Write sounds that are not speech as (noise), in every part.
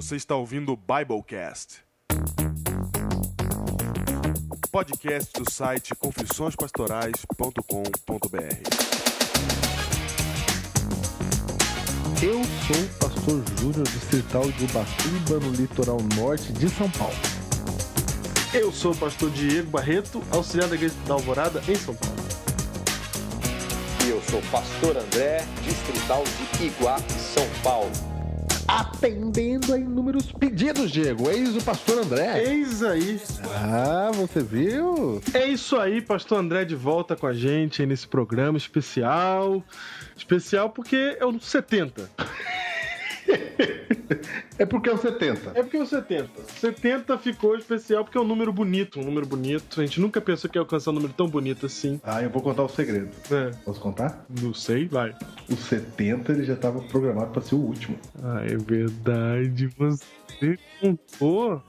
Você está ouvindo o Biblecast. Podcast do site confissõespastorais.com.br. Eu sou o pastor Júnior distrital de Ubatuba, no litoral norte de São Paulo. Eu sou o pastor Diego Barreto, auxiliar da Igreja da Alvorada, em São Paulo. E eu sou o pastor André, distrital de Iguá, São Paulo. Atendendo a inúmeros pedidos, Diego. Eis o pastor André. Eis aí. Ah, você viu? É isso aí, pastor André de volta com a gente aí nesse programa especial. Especial porque é o 70. É porque é o 70. É porque é o 70. 70 ficou especial porque é um número bonito, um número bonito. A gente nunca pensou que ia alcançar um número tão bonito assim. Ah, eu vou contar o segredo. É, Posso contar? não sei, vai. O 70 ele já estava programado para ser o último. Ah, é verdade. Você contou?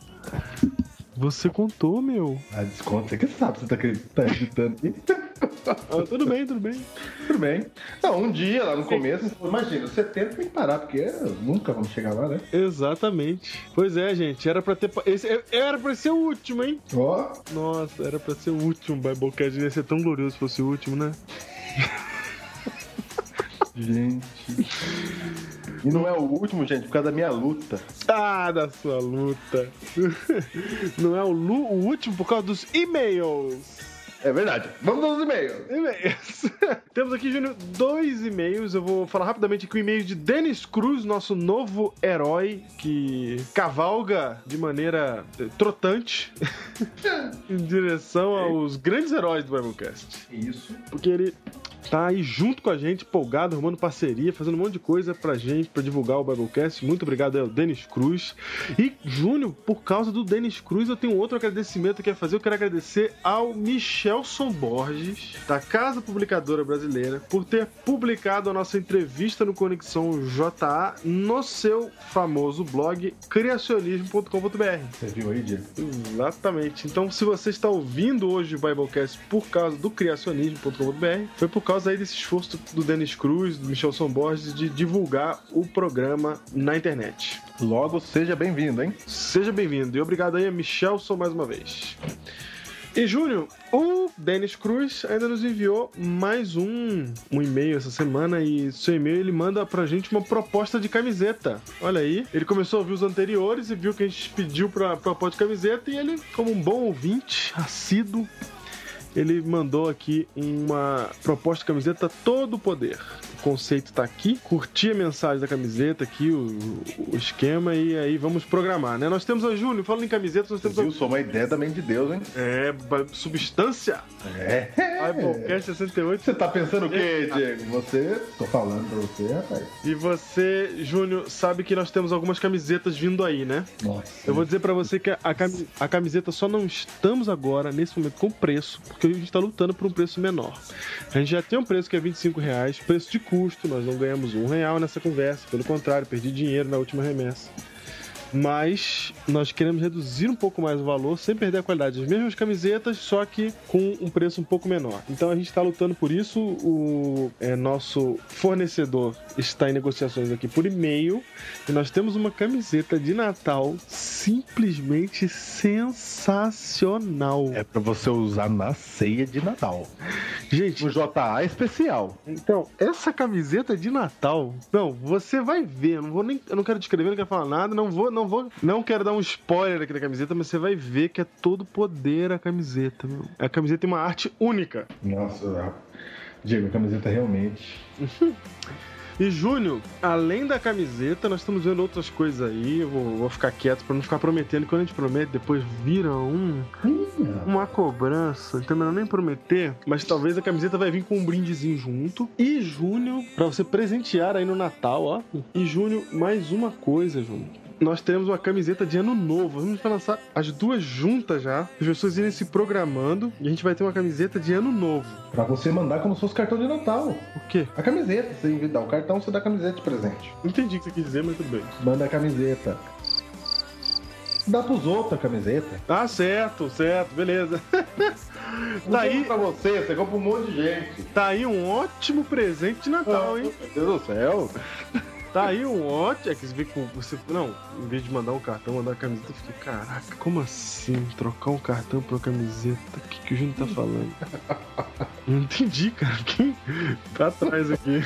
Você contou, meu. Ah, desconto. Você que sabe, você tá tá acreditando. (laughs) Ah, tudo bem, tudo bem. Tudo bem. Não, um dia lá no começo, imagina, o 70 tem que parar, porque nunca vamos chegar lá, né? Exatamente. Pois é, gente. Era pra ter. Esse, era pra ser o último, hein? Ó, Nossa, era pra ser o último Biblecast. Ia ser tão glorioso se fosse o último, né? (laughs) gente. E não é o último, gente, por causa da minha luta. Ah, da sua luta. (laughs) Não é o, o último por causa dos e-mails. É verdade. Vamos aos e-mails. E-mails. (laughs) Temos aqui, Júnior, dois e-mails. Eu vou falar rapidamente aqui o e-mail de Dennis Cruz, nosso novo herói que cavalga de maneira eh, trotante (laughs) em direção aos grandes heróis do Biblecast. Isso. Porque ele tá aí junto com a gente, empolgado, arrumando parceria, fazendo um monte de coisa pra gente, pra divulgar o Biblecast. Muito obrigado aí ao Denis Cruz. E, Júnior, por causa do Denis Cruz, eu tenho outro agradecimento que é fazer. Eu quero agradecer ao Michelson Borges, da Casa Publicadora Brasileira, por ter publicado a nossa entrevista no Conexão JA no seu famoso blog criacionismo.com.br. Você viu aí, Diego? Exatamente. Então, se você está ouvindo hoje o Biblecast por causa do criacionismo.com.br, foi por causa aí desse esforço do Denis Cruz, do Michelson Borges, de divulgar o programa na internet. Logo, seja bem-vindo, hein? Seja bem-vindo e obrigado aí a Michelson mais uma vez. E Júnior, o Denis Cruz ainda nos enviou mais um, um e-mail essa semana e seu e-mail ele manda pra gente uma proposta de camiseta. Olha aí, ele começou a ouvir os anteriores e viu que a gente pediu pra proposta de camiseta e ele, como um bom ouvinte, assíduo, ele mandou aqui uma proposta de camiseta todo o poder. O conceito tá aqui, curti a mensagem da camiseta aqui, o, o esquema, e aí vamos programar, né? Nós temos a Júnior, falando em camisetas, nós temos a... Uma ideia também de Deus, hein? É, substância. É. Biblecast 68. Você tá pensando o quê, Diego? Você. Tô falando pra você, rapaz. E você, Júnior, sabe que nós temos algumas camisetas vindo aí, né? Nossa. Eu vou dizer pra você que a, a camiseta só não estamos agora, nesse momento, com preço, porque a gente tá lutando por um preço menor. A gente já tem um preço que é 25 reais, preço de custo, nós não ganhamos um real nessa conversa, pelo contrário, perdi dinheiro na última remessa. Mas nós queremos reduzir um pouco mais o valor sem perder a qualidade das mesmas camisetas, só que com um preço um pouco menor. Então a gente está lutando por isso. O é, nosso fornecedor está em negociações aqui por e-mail e nós temos uma camiseta de Natal simplesmente sensacional. É pra você usar na ceia de Natal. Gente, O JA é especial. Então, essa camiseta de Natal, não, você vai ver, eu não vou nem, eu não quero descrever, não quero falar nada, não vou, não vou, não quero dar um spoiler aqui da camiseta, mas você vai ver que é todo poder a camiseta, meu. A camiseta tem uma arte única. Nossa, Diego, a camiseta realmente. (laughs) E Júnior, além da camiseta, nós estamos vendo outras coisas aí. Eu vou, vou ficar quieto pra não ficar prometendo. Quando a gente promete, depois vira um, uma cobrança. Então, melhor nem prometer. Mas talvez a camiseta vai vir com um brindezinho junto. E Júnior, pra você presentear aí no Natal, ó. E Júnior, mais uma coisa, Júnior. Nós teremos uma camiseta de ano novo. Vamos lançar as duas juntas já. As pessoas irem se programando. E a gente vai ter uma camiseta de ano novo. Pra você mandar como se fosse cartão de Natal. O quê? A camiseta, você dá o cartão, você dá a camiseta de presente. Não entendi o que você quis dizer, mas tudo bem. Manda a camiseta. Dá pros outros a camiseta. Tá certo, certo, beleza. (laughs) Tá aí, pra você, você compra um monte de gente. tá aí um ótimo presente de Natal, hein? Meu Deus do céu. Tá aí um ótimo. É que você vê com. Você, não, em vez de mandar um cartão, mandar uma camiseta, eu fiquei, caraca, como assim? Trocar um cartão por uma camiseta? O que, que o Júnior tá falando? (laughs) Não entendi, cara. Quem tá atrás aqui?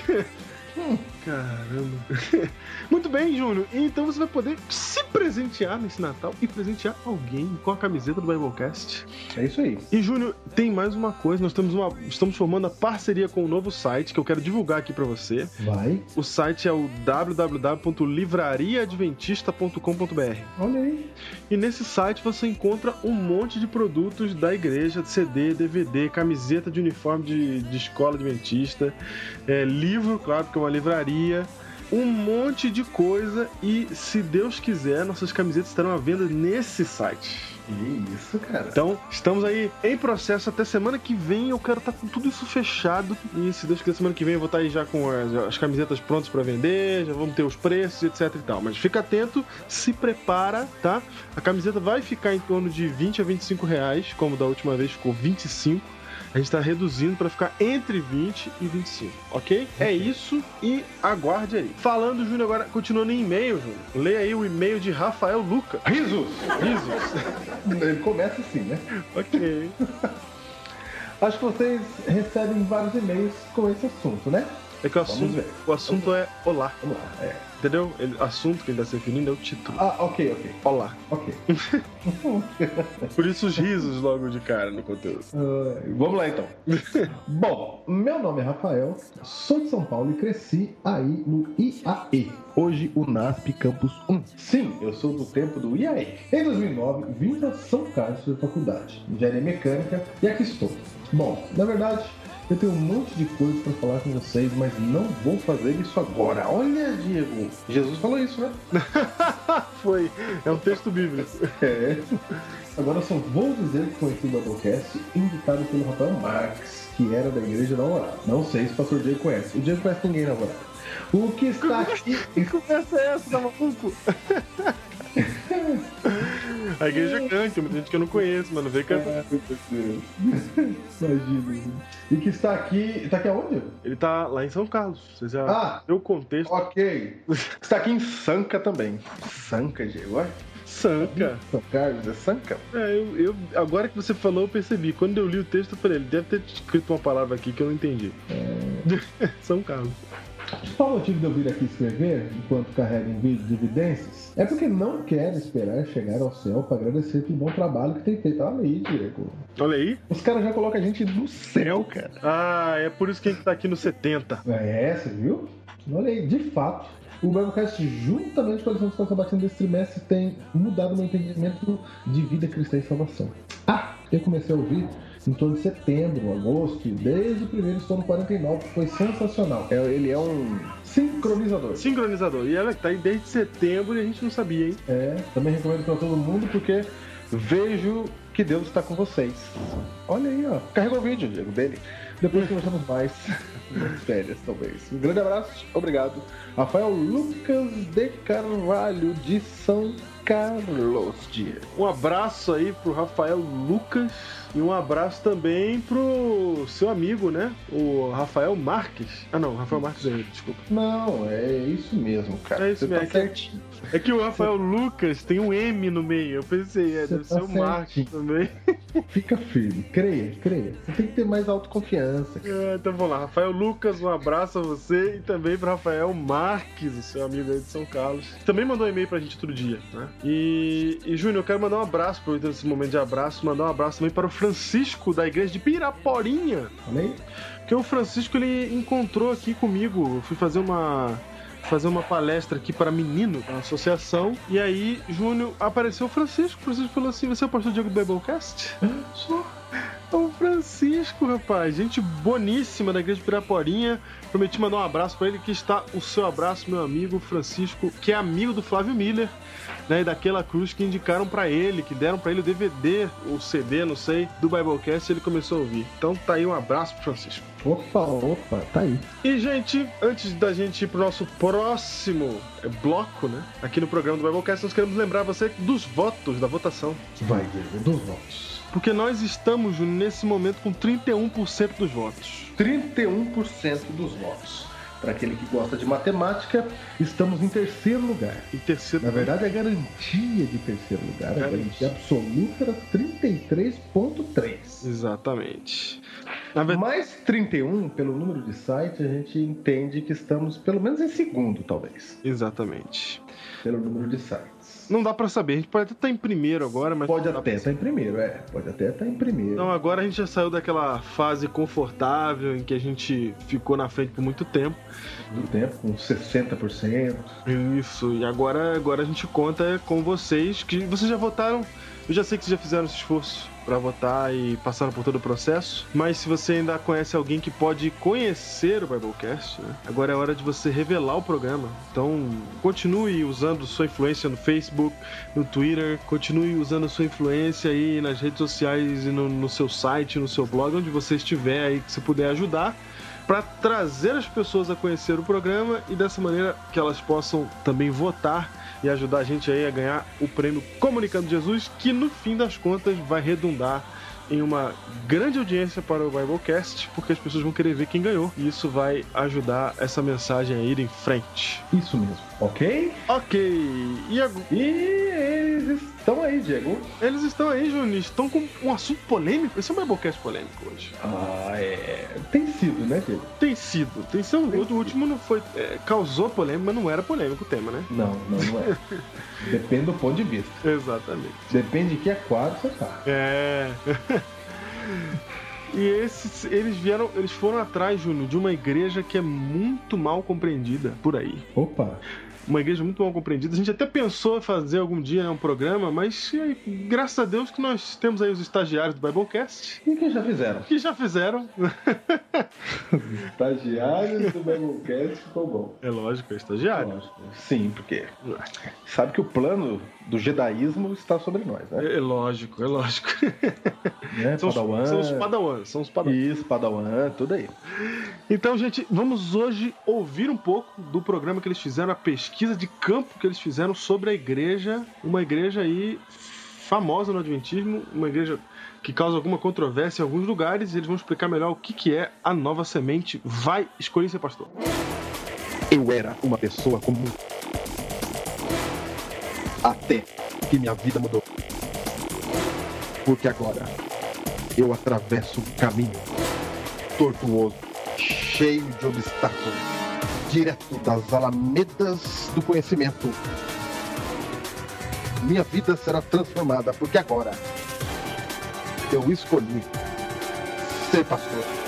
Caramba. (laughs) Muito bem, Júnior. Então você vai poder se presentear nesse Natal e presentear alguém com a camiseta do Biblecast. É isso aí. E, Júnior, tem mais uma coisa. Nós temos uma, estamos formando a parceria com um novo site que eu quero divulgar aqui pra você. Vai. O site é o www.livrariaadventista.com.br. Olha aí. E nesse site você encontra um monte de produtos da igreja, CD, DVD, camiseta de uniforme de, de escola adventista, é, livro, claro, porque é uma livraria, um monte de coisa. E se Deus quiser, nossas camisetas estarão à venda nesse site. Isso, cara. Então, estamos aí em processo até semana que vem. Eu quero estar com tudo isso fechado. E se Deus quiser, semana que vem eu vou estar aí já com as, as camisetas prontas para vender. Já vamos ter os preços, etc e tal. Mas fica atento, se prepara, tá? A camiseta vai ficar em torno de 20 a 25 reais, como da última vez ficou 25. A gente tá reduzindo para ficar entre 20 e 25, ok? É isso e aguarde aí. Falando, Júnior, agora continuando em e-mail, Júnior. Leia aí o e-mail de Rafael Luca. Risos! Risos. (laughs) Ele começa assim, né? ok. (laughs) Acho que vocês recebem vários e-mails com esse assunto, né? É que o Vamos assunto, ver. o assunto é olá. Vamos lá. É. Entendeu? Ele, assunto que ele está se referindo é o título. Ah, ok, ok. Olá. Ok. (laughs) Por isso os risos logo de cara no conteúdo. Ah, vamos lá então. (laughs) Bom, meu nome é Rafael, sou de São Paulo e cresci aí no IAE. Hoje o NASP Campus 1. Sim, eu sou do tempo do IAE. Em 2009, vim para São Carlos fazer faculdade, engenharia mecânica, e aqui estou. Bom, na verdade, eu tenho um monte de coisas para falar com vocês, mas não vou fazer isso agora. Olha, Diego, Jesus falou isso, né? (laughs) Foi. É um texto bíblico. É. Agora só vou dizer que conheci o Doublecast indicado pelo Rafael Marques, que era da Igreja da Alvorada. Não sei se o pastor Diego conhece. O Diego conhece ninguém na Alvorada. O que está (laughs) aqui. Que conversa é essa, tá maluco? (laughs) A igreja canta, tem muita gente que eu não conheço, mano. Vem cantar. Imagina. E que está aqui. Está aqui aonde? Ele tá lá em São Carlos. Você já Ah. deu o contexto. Ok. Está aqui em Sanca também. Sanca, Diego. Olha. Sanca. São Carlos é Sanca? É, eu, eu- agora que você falou, eu percebi. Quando eu li o texto, eu falei, ele deve ter escrito uma palavra aqui que eu não entendi. (laughs) São Carlos. Qual o motivo de eu vir aqui escrever enquanto carrego um vídeo de evidências? É porque não quero esperar chegar ao céu para agradecer pelo bom trabalho que tem feito. Olha aí, Diego. Olha aí. Os caras já colocam a gente no céu, cara. Ah, é por isso que a gente tá aqui no 70. É, você viu? Olha aí, de fato. O Biblecast, juntamente com a lição de Escola Sabatina desse trimestre, tem mudado meu entendimento de vida cristã e salvação. Ah, eu comecei a ouvir em torno de setembro, agosto, e desde o primeiro estou no 49, que foi sensacional. É, ele é um sincronizador. Sincronizador. E ela tá aí desde setembro e a gente não sabia, hein? É, também recomendo para todo mundo porque vejo que Deus está com vocês. Olha aí, ó. Carregou o vídeo, Diego, dele. Depois conversamos mais. (laughs) Férias, talvez. Um grande abraço, obrigado. Rafael Lucas de Carvalho, de São Carlos, Diego. Um abraço aí pro Rafael Lucas e um abraço também pro seu amigo, né? O Rafael Marques. Ah, não, Rafael Marques é desculpa. Não, é isso mesmo, cara. É isso Você mesmo, tá é que- certinho. É que o Rafael Lucas tem um M no meio. Eu pensei, é, Você deve tá ser o Marques também. Fica firme, creia, creia. Você tem que ter mais autoconfiança. É, então vamos lá. Rafael Lucas, um abraço a você e também pro Rafael Marques, o seu amigo aí de São Carlos. que Também mandou um e-mail pra gente outro dia, né? E, e Júnior, eu quero mandar um abraço, aproveitando esse momento de abraço, mandar um abraço também para o Francisco da igreja de Piraporinha. Aí. Porque o Francisco ele encontrou aqui comigo. Eu fui fazer uma fazer uma palestra aqui para menino da associação. E aí, Júnior, apareceu o Francisco. O Francisco falou assim: Você é o pastor Diego do Biblecast? Sou. É o Francisco, rapaz. Gente boníssima da igreja de Piraporinha. Prometi mandar um abraço para ele. Que está o seu abraço, meu amigo Francisco, que é amigo do Flávio Miller. Né, e daquela cruz que indicaram pra ele, que deram pra ele o DVD, o CD, não sei, do Biblecast, e ele começou a ouvir. Então tá aí um abraço pro Francisco. Opa, opa, tá aí. E, gente, antes da gente ir pro nosso próximo eh, bloco, né? Aqui no programa do Biblecast, nós queremos lembrar você dos votos, da votação. Vai, Diego, dos votos. Porque nós estamos, nesse momento, com 31% dos votos. 31% dos votos. para aquele que gosta de matemática, estamos em terceiro lugar. Em terceiro Na verdade, a garantia de terceiro lugar, a Garantia. garantia absoluta era 33,3. Exatamente. Verdade, Mais 31, pelo número de site, a gente entende que estamos pelo menos em segundo, talvez. exatamente. Pelo número de sites. Não dá pra saber, a gente pode até estar em primeiro agora, mas. Pode até estar em primeiro, é. Pode até estar em primeiro. Então agora a gente já saiu daquela fase confortável em que a gente ficou na frente por muito tempo. do tempo, com 60%. Isso, e agora, agora a gente conta com vocês, que vocês já votaram. Eu já sei que vocês já fizeram esse esforço pra votar e passaram por todo o processo. Mas se você ainda conhece alguém que pode conhecer o Biblecast, né? agora é hora de você revelar o programa. Então continue usando sua influência no Facebook, no Twitter, continue usando sua influência aí nas redes sociais e no, no seu site, no seu blog, onde você estiver aí que você puder ajudar para trazer as pessoas a conhecer o programa e dessa maneira que elas possam também votar e ajudar a gente aí a ganhar o prêmio Comunicando Jesus, que no fim das contas vai redundar em uma grande audiência para o Biblecast, porque as pessoas vão querer ver quem ganhou e isso vai ajudar essa mensagem a ir em frente. Isso mesmo, ok? Ok, e agora? E eles estão aí, Diego. Eles estão aí, Júnior, estão com um assunto polêmico. Esse é um Biblecast polêmico hoje. Ah, é. Tem sido, né, Diego? Tem sido, tem sido. O último não foi. é, causou polêmica, mas não era polêmico o tema, né? Não, não, não é. (laughs) Depende do ponto de vista. Exatamente. Depende de que aquário você tá. É. E esses, eles vieram, eles foram atrás, Júnior, de uma igreja que é muito mal compreendida por aí. Opa, Uma igreja muito mal compreendida. A gente até pensou em fazer algum dia né, um programa, mas graças a Deus que nós temos aí os estagiários do Biblecast e que já fizeram? que já fizeram. (laughs) Estagiários do Biblecast ficou bom. É lógico, é estagiário. Lógico. Sim, porque sabe que o plano do jedaísmo está sobre nós, né? É, é lógico, é lógico. (laughs) né? São, os, Padawan. são os padawans, são os padawans. Isso, Padawan, tudo aí. Então, gente, vamos hoje ouvir um pouco do programa que eles fizeram, a pesquisa de campo que eles fizeram sobre a igreja, uma igreja aí famosa no Adventismo, uma igreja que causa alguma controvérsia em alguns lugares, e eles vão explicar melhor o que, que é a nova semente. Vai escolher ser pastor. Eu era uma pessoa comum. Até que minha vida mudou. Porque agora eu atravesso um caminho tortuoso, cheio de obstáculos, direto das alamedas do conhecimento. Minha vida será transformada, porque agora eu escolhi ser pastor.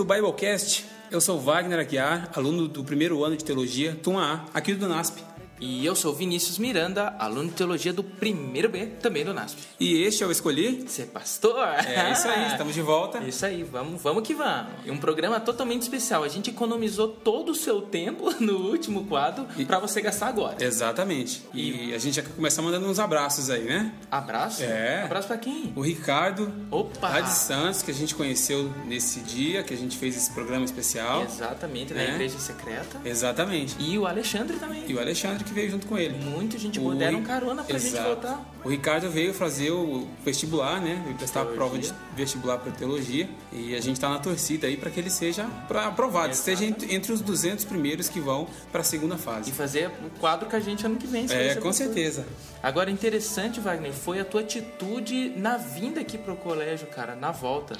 Do Biblecast. Eu sou Wagner Aguiar, aluno do primeiro ano de teologia, turma A, aqui do NASP. E eu sou Vinícius Miranda, aluno de teologia do primeiro B, também do NASP. E este eu escolhi. Ser pastor? É isso aí, estamos de volta. (laughs) Isso aí, vamos, vamos que vamos. E um programa totalmente especial. A gente economizou todo o seu tempo (laughs) no último quadro E- pra você gastar agora. Exatamente. E a gente já quer começar mandando uns abraços aí, né? Abraço? É. Abraço pra quem? O Ricardo, Opa! lá de Santos, que a gente conheceu nesse dia, que a gente fez esse programa especial. Exatamente, na É. igreja secreta. Exatamente. E o Alexandre também. E o Alexandre que veio junto com ele. Muita gente boa. Deram carona pra gente Exato. voltar. O Ricardo veio fazer o vestibular, né? Veio prestar a prova de vestibular para teologia. E a gente tá na torcida aí para que ele seja aprovado, esteja entre, os 200 primeiros que vão para a segunda E fase. fazer o quadro com a gente ano que vem. se É, com certeza. Agora, interessante, Wagner, foi a tua atitude na vinda aqui pro colégio, cara, na volta.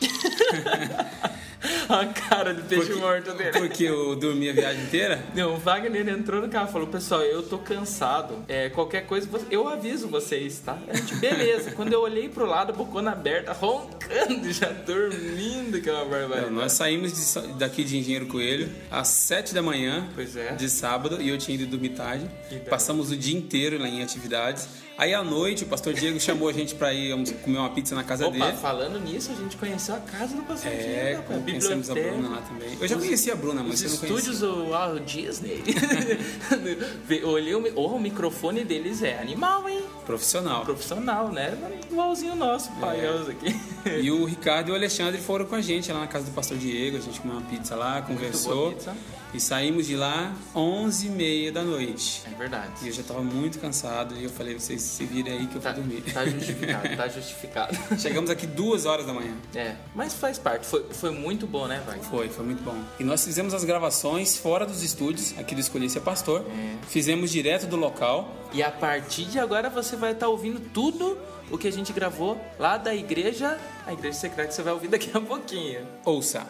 (laughs) a cara de peixe Porque- morto dele. Porque eu dormi a viagem inteira. Não, o Wagner entrou no carro e falou: Pessoal, eu tô cansado. É, qualquer coisa, eu aviso vocês, tá? Gente, beleza. Quando eu olhei pro lado, bocona aberta, roncando, já dormindo, que é uma barbaridade. Nós saímos de daqui de Engenheiro Coelho às 7 da manhã é. de sábado e eu tinha ido dormir tarde. Passamos o dia inteiro lá em atividades. Aí à noite o pastor Diego chamou a gente para ir comer uma pizza na casa Opa, dele. falando nisso, a gente conheceu a casa do pastor É, Diego, rapaz, conhecemos a. Bruna lá também. Eu já Os- conhecia a Bruna, mas eu não conhecia. estúdios o Walt Disney. (laughs) Olhei o, oh, o microfone deles é animal, hein? Profissional. Profissional, né? Igualzinho nosso, paioso aqui. E o Ricardo e o Alexandre foram com a gente lá na casa do pastor Diego. A gente comeu uma pizza lá, conversou. pizza. E saímos de lá 11 e meia da noite. É verdade. E eu já tava muito cansado e eu falei, vocês se virem aí que eu Tá, vou dormir. tá justificado, tá justificado. (laughs) Chegamos aqui duas horas da manhã. É, mas faz parte. Foi, foi muito bom, né, vai? Foi, foi muito bom. E nós fizemos as gravações fora dos estúdios, aqui do Escolhi Ser Pastor. É. Fizemos direto do local. E a partir de agora você vai estar ouvindo tudo o que a gente gravou lá da igreja, a igreja secreta que você vai ouvir daqui a pouquinho. Ouça.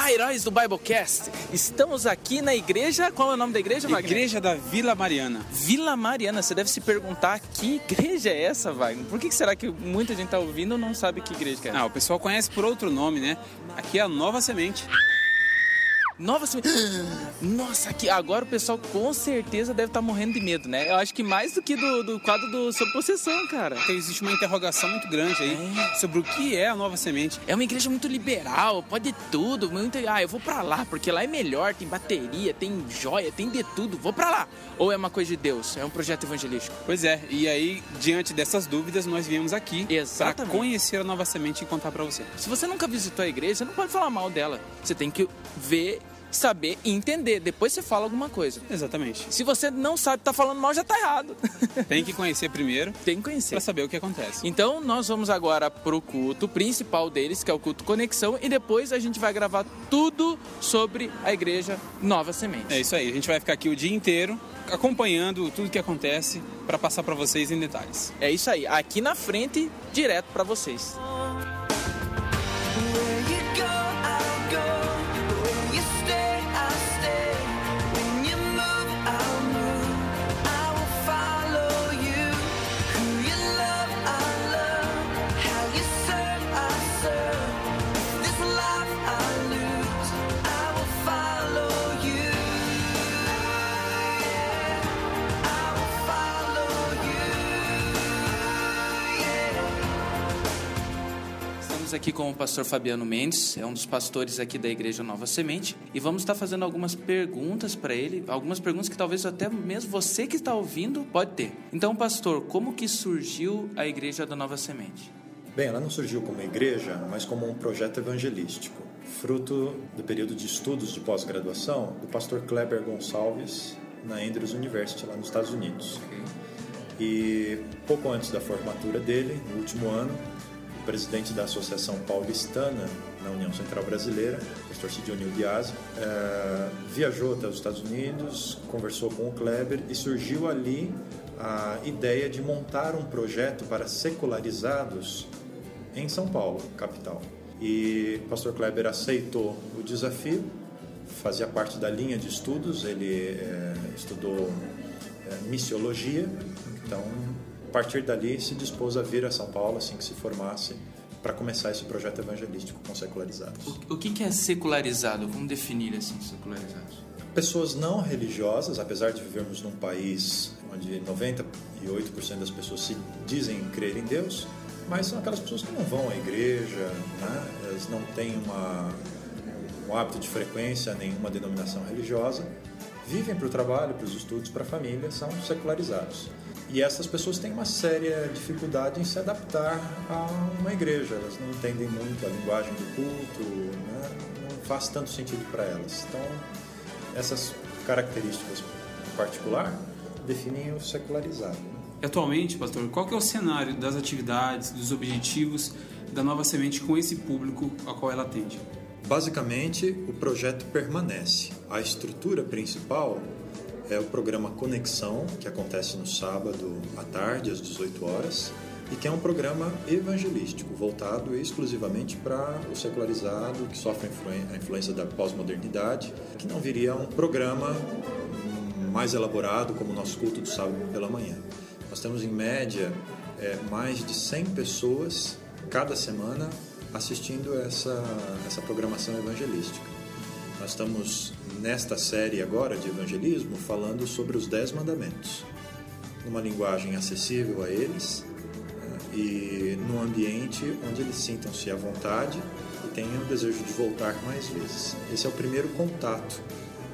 Olá, heróis do Biblecast! Estamos aqui na igreja. Qual é o nome da igreja, Wagner? Igreja da Vila Mariana. Vila Mariana. Você deve se perguntar que igreja é essa, Wagner? Por que será que muita gente tá ouvindo e não sabe que igreja é? Ah, o pessoal conhece por outro nome, né? Aqui é a Nova Semente. Nova Semente. (gasps) Nossa, aqui, agora o pessoal com certeza deve estar morrendo de medo, né? Eu acho que mais do que do, do quadro do Sob Possessão, cara. Existe uma interrogação muito grande aí sobre o que é a Nova Semente. É uma igreja muito liberal, pode tudo. Muito... Ah, eu vou pra lá, porque lá é melhor, tem bateria, tem joia, tem de tudo. Vou pra lá. Ou é uma coisa de Deus? É um projeto evangelístico? Pois é, e aí, diante dessas dúvidas, nós viemos aqui para Exatamente. conhecer a Nova Semente e contar para você. Se você nunca visitou a igreja, você não pode falar mal dela. Você tem que ver, saber e entender. Depois você fala alguma coisa. Exatamente. Se você não sabe, tá falando mal, já tá errado. (laughs) Tem que conhecer primeiro tem que conhecer. para saber o que acontece. Então nós vamos agora pro culto principal deles, que é o culto Conexão, e depois a gente vai gravar tudo sobre a igreja Nova Semente. É isso aí, a gente vai ficar aqui o dia inteiro acompanhando tudo que acontece para passar para vocês em detalhes. É isso aí, aqui na frente, direto pra vocês. Where Aqui com o pastor Fabiano Mendes, é um dos pastores aqui da Igreja Nova Semente, e vamos estar fazendo algumas perguntas para ele, algumas perguntas que talvez até mesmo você que está ouvindo pode ter. Então, pastor, como que surgiu a Igreja da Nova Semente? Bem, ela não surgiu como igreja, mas como um projeto evangelístico, fruto do período de estudos de pós-graduação do pastor Kleber Gonçalves na Andrews University, lá nos Estados Unidos. E pouco antes da formatura dele, no último ano, presidente da Associação Paulistana na União Central Brasileira, pastor Sidionil Dias, eh, viajou até os Estados Unidos, conversou com o Kleber e surgiu ali a ideia de montar um projeto para secularizados em São Paulo, capital. E o pastor Kleber aceitou o desafio, fazia parte da linha de estudos, ele eh, estudou eh, missiologia, então a partir dali se dispôs a vir a São Paulo assim que se formasse para começar esse projeto evangelístico com secularizados. O, o que, que é secularizado? Como definir assim secularizados? Pessoas não religiosas, apesar de vivermos num país onde 98% das pessoas se dizem crer em Deus, mas são aquelas pessoas que não vão à igreja, né? elas não têm uma, um hábito de frequência, nenhuma denominação religiosa, vivem para o trabalho, para os estudos, para a família, são secularizados. E essas pessoas têm uma séria dificuldade em se adaptar a uma igreja, elas não entendem muito a linguagem do culto, né? não faz tanto sentido para elas. Então, essas características em particular definem o secularizado. né? Atualmente, pastor, qual que é o cenário das atividades, dos objetivos da Nova Semente com esse público a qual ela atende? Basicamente, o projeto permanece. A estrutura principal é o programa Conexão, que acontece no sábado à tarde, às 18 horas, e que é um programa evangelístico, voltado exclusivamente para o secularizado, que sofre a influência da pós-modernidade, que não viria um programa mais elaborado como o nosso culto do sábado pela manhã. Nós temos, em média, é, mais de 100 pessoas cada semana assistindo essa, essa programação evangelística. Nós estamos nesta série agora de evangelismo falando sobre os Dez Mandamentos, numa linguagem acessível a eles né, e num ambiente onde eles sintam-se à vontade e tenham o desejo de voltar mais vezes. Esse é o primeiro contato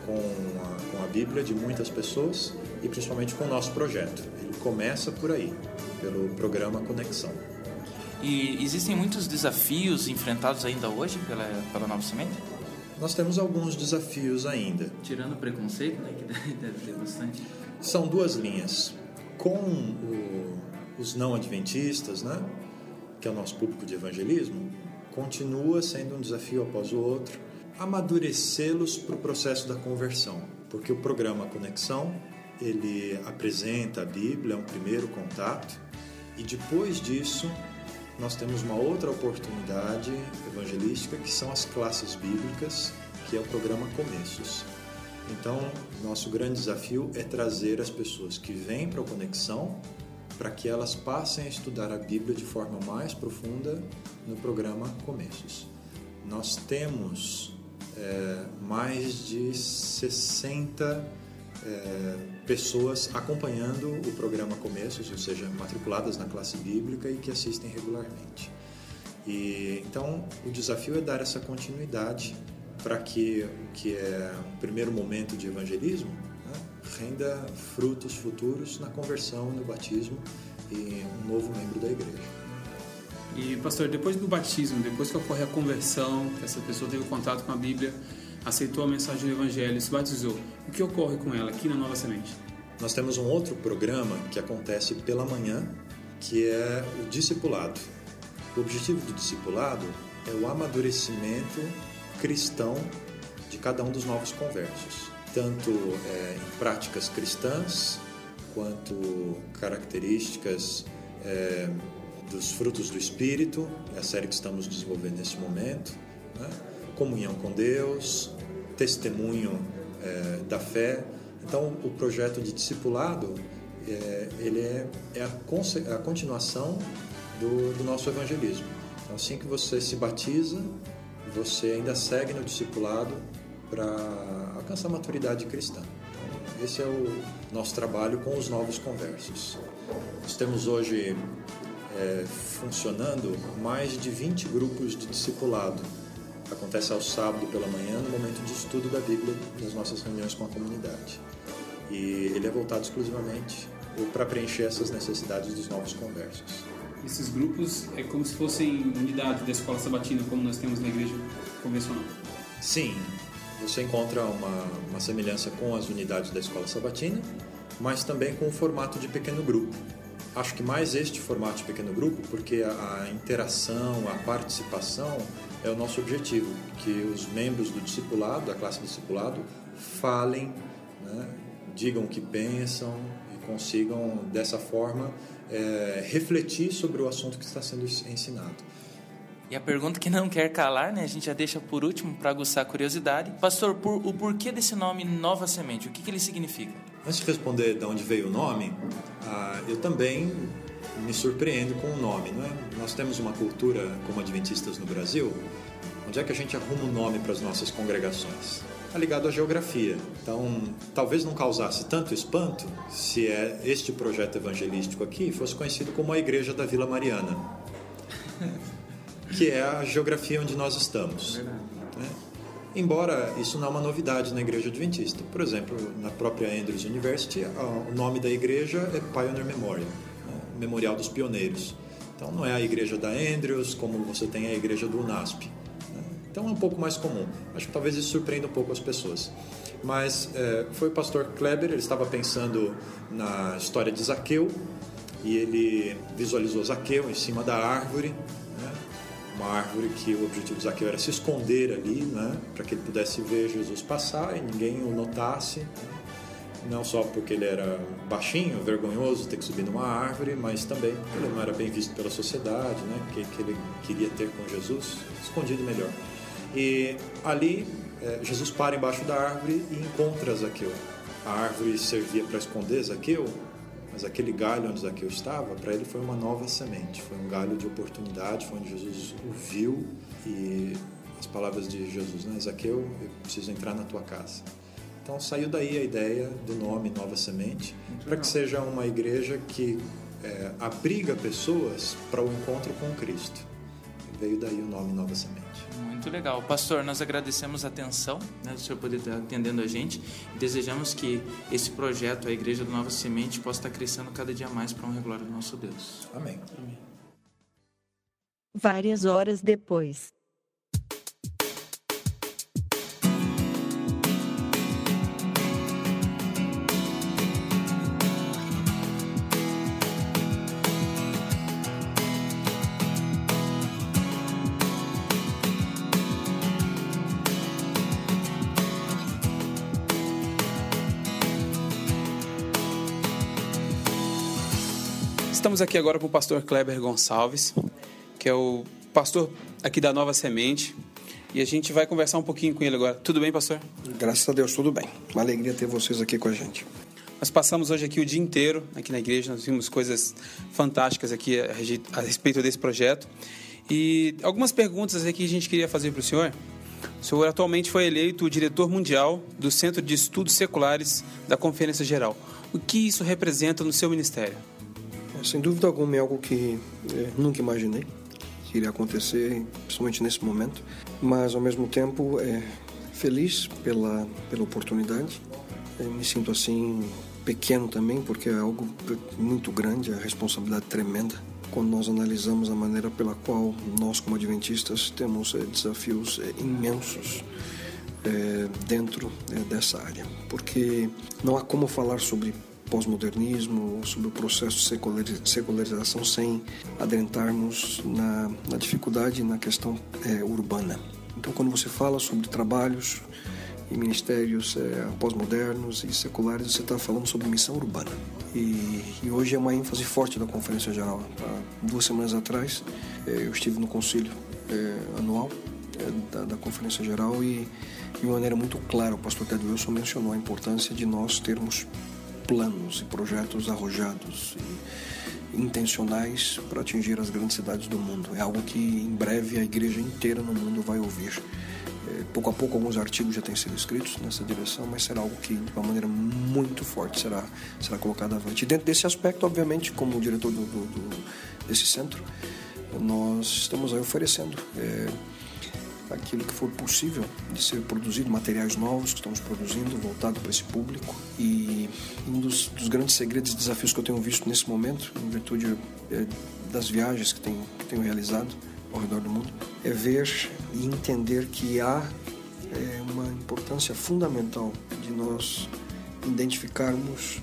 com a, com a Bíblia de muitas pessoas e principalmente com o nosso projeto. Ele começa por aí, pelo programa Conexão. E existem muitos desafios enfrentados ainda hoje pela, pela Nova Semente? Nós temos alguns desafios ainda. Tirando o preconceito, né, que (laughs) deve, ter bastante. São duas linhas. Com o- os não adventistas, né, que é o nosso público de evangelismo, continua sendo um desafio após o outro amadurecê-los para o processo da conversão, porque o programa Conexão ele apresenta a Bíblia, é um primeiro contato, e depois disso nós temos uma outra oportunidade evangelística que são as classes bíblicas, que é o programa Começos. Então, nosso grande desafio é trazer as pessoas que vêm para a conexão para que elas passem a estudar a Bíblia de forma mais profunda no programa Começos. Nós temos é, mais de 60 é, pessoas acompanhando o programa Começos, ou seja, matriculadas na classe bíblica e que assistem regularmente. E então o desafio é dar essa continuidade para que o que é o primeiro momento de evangelismo né, renda frutos futuros na conversão, no batismo e um novo membro da igreja. E, pastor, depois do batismo, depois que ocorre a conversão, que essa pessoa teve contato com a Bíblia, aceitou a mensagem do Evangelho, se batizou, o que ocorre com ela aqui na Nova Semente? Nós temos um outro programa que acontece pela manhã, que é o discipulado. O objetivo do discipulado é o amadurecimento cristão de cada um dos novos conversos, tanto é, em práticas cristãs quanto características é, dos frutos do Espírito, é a série que estamos desenvolvendo nesse momento, né? comunhão com Deus, testemunho é, da fé. Então, o projeto de discipulado é, ele é, é a, a continuação do, do nosso evangelismo. Então, assim que você se batiza, você ainda segue no discipulado para alcançar a maturidade cristã. Então, esse é o nosso trabalho com os novos conversos. Nós temos hoje é, funcionando mais de 20 grupos de discipulado. Acontece ao sábado pela manhã, no momento de estudo da Bíblia, nas nossas reuniões com a comunidade. E ele é voltado exclusivamente para preencher essas necessidades dos novos conversos. Esses grupos é como se fossem unidades da escola sabatina, como nós temos na igreja convencional. Sim, você encontra uma, uma semelhança com as unidades da escola sabatina, mas também com o formato de pequeno grupo. Acho que mais este formato de pequeno grupo, porque a, a interação, a participação é o nosso objetivo, que os membros do discipulado, da classe discipulado, falem, né, digam o que pensam e consigam dessa forma é, refletir sobre o assunto que está sendo ensinado. E a pergunta que não quer calar, né? A gente já deixa por último para aguçar a curiosidade. Pastor, por, o porquê desse nome Nova Semente? O que, que ele significa? Antes de responder de onde veio o nome, ah, eu também me surpreendo com o nome. Não é? Nós temos uma cultura como adventistas no Brasil. Onde é que a gente arruma o nome para as nossas congregações? Está ligado à geografia. Então, talvez não causasse tanto espanto se é este projeto evangelístico aqui fosse conhecido como a Igreja da Vila Mariana, que é a geografia onde nós estamos. né? Embora isso não é uma novidade na igreja adventista. Por exemplo, na própria Andrews University, o nome da igreja é Pioneer Memorial? Memorial dos Pioneiros. Então não é a igreja da Andrews como você tem a igreja do UNASP. né? Então é um pouco mais comum. Acho que talvez isso surpreenda um pouco as pessoas. Mas é, foi o pastor Kleber, ele estava pensando na história de Zaqueu e ele visualizou Zaqueu em cima da árvore, né? uma árvore que o objetivo de Zaqueu era se esconder ali, né? para que ele pudesse ver Jesus passar e ninguém o notasse. né? Não só porque ele era baixinho, vergonhoso ter que subir numa árvore, mas também porque ele não era bem visto pela sociedade, né? que, que ele queria ter com Jesus, escondido melhor. E ali eh, Jesus para embaixo da árvore e encontra Zaqueu. A árvore servia para esconder Zaqueu, mas aquele galho onde Zaqueu estava, para ele foi uma nova semente, foi um galho de oportunidade, foi onde Jesus o viu e as palavras de Jesus, né? Zaqueu, eu preciso entrar na tua casa. Então saiu daí a ideia do nome Nova Semente, para que seja uma igreja que é, abriga pessoas para o encontro com Cristo. Veio daí o nome Nova Semente. Muito legal. Pastor, nós agradecemos a atenção, né, do senhor poder estar atendendo a gente e desejamos que esse projeto, a Igreja do Nova Semente, possa estar crescendo cada dia mais para honra e glória do nosso Deus. Amém. Várias horas depois. Estamos aqui agora com o pastor Kleber Gonçalves, que é o pastor aqui da Nova Semente. E a gente vai conversar um pouquinho com ele agora. Tudo bem, pastor? Graças a Deus, tudo bem. Uma alegria ter vocês aqui com a gente. Nós passamos hoje aqui o dia inteiro aqui na igreja, nós vimos coisas fantásticas aqui a respeito desse projeto. E algumas perguntas aqui que a gente queria fazer para o senhor. O senhor atualmente foi eleito o diretor mundial do Centro de Estudos Seculares da Conferência Geral. O que isso representa no seu ministério? Sem dúvida alguma é algo que eh, nunca imaginei que iria acontecer, principalmente nesse momento. Mas ao mesmo tempo é feliz pela pela oportunidade. Eh, me sinto assim pequeno também porque é algo muito grande, a responsabilidade tremenda. Quando nós analisamos a maneira pela qual nós como adventistas temos eh, desafios eh, imensos dentro dessa área, porque não há como falar sobre pós-modernismo, sobre o processo de seculari- secularização sem adentrarmos na, na dificuldade na questão eh, urbana. Então, quando você fala sobre trabalhos e ministérios eh, pós-modernos e seculares, você está falando sobre missão urbana. E, e hoje é uma ênfase forte da Conferência Geral. Há duas semanas atrás, eh, eu estive no concílio eh, anual eh, da, da Conferência Geral e, de maneira muito clara, o pastor Ted Wilson mencionou a importância de nós termos planos e projetos arrojados e intencionais para atingir as grandes cidades do mundo. É algo que em breve a igreja inteira no mundo vai ouvir. Eh, Pouco a pouco alguns artigos já têm sido escritos nessa direção, mas será algo que de uma maneira muito forte será será colocado avante. E dentro desse aspecto, obviamente, como diretor do, do- do- desse centro, nós estamos aí oferecendo eh, aquilo que for possível de ser produzido, materiais novos que estamos produzindo, voltado para esse público. E um dos, dos grandes segredos e desafios que eu tenho visto nesse momento, em virtude eh, das viagens que tenho, que tenho realizado ao redor do mundo, é ver e entender que há eh, uma importância fundamental de nós identificarmos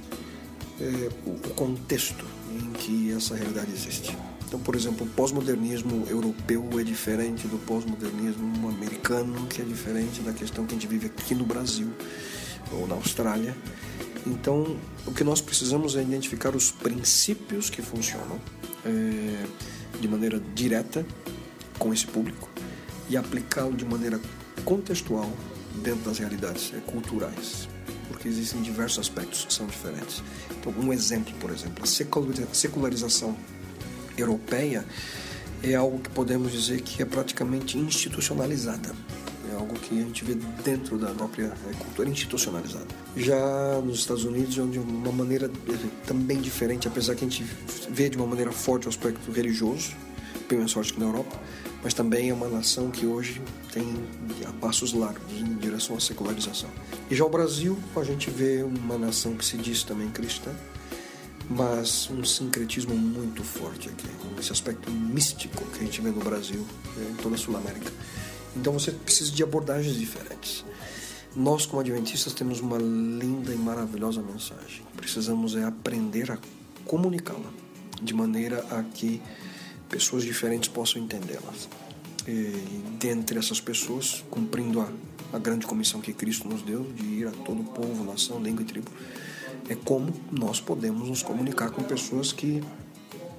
o o contexto em que essa realidade existe. Então, por exemplo, o pós-modernismo europeu é diferente do pós-modernismo americano, que é diferente da questão que a gente vive aqui no Brasil ou na Austrália. Então, o que nós precisamos é identificar os princípios que funcionam eh, de maneira direta com esse público e aplicá-lo de maneira contextual dentro das realidades eh, culturais, porque existem diversos aspectos que são diferentes. Então, um exemplo, por exemplo, a seculariza- secularização europeia é algo que podemos dizer que é praticamente institucionalizada. É algo que a gente vê dentro da própria eh, cultura institucionalizada. Já nos Estados Unidos, onde de uma maneira eh, também diferente, apesar que a gente vê de uma maneira forte o aspecto religioso, bem mais forte que na Europa, mas também é uma nação que hoje tem passos largos em direção à secularização. E já o Brasil, a gente vê uma nação que se diz também cristã, mas um sincretismo muito forte aqui, esse aspecto místico que a gente vê no Brasil, eh, em toda a Sul América. Então você precisa de abordagens diferentes. Nós, como adventistas, temos uma linda e maravilhosa mensagem. Precisamos é aprender a comunicá-la de maneira a que pessoas diferentes possam entendê-las. E dentre essas pessoas, cumprindo a, a grande comissão que Cristo nos deu de ir a todo povo, nação, língua e tribo, é como nós podemos nos comunicar com pessoas que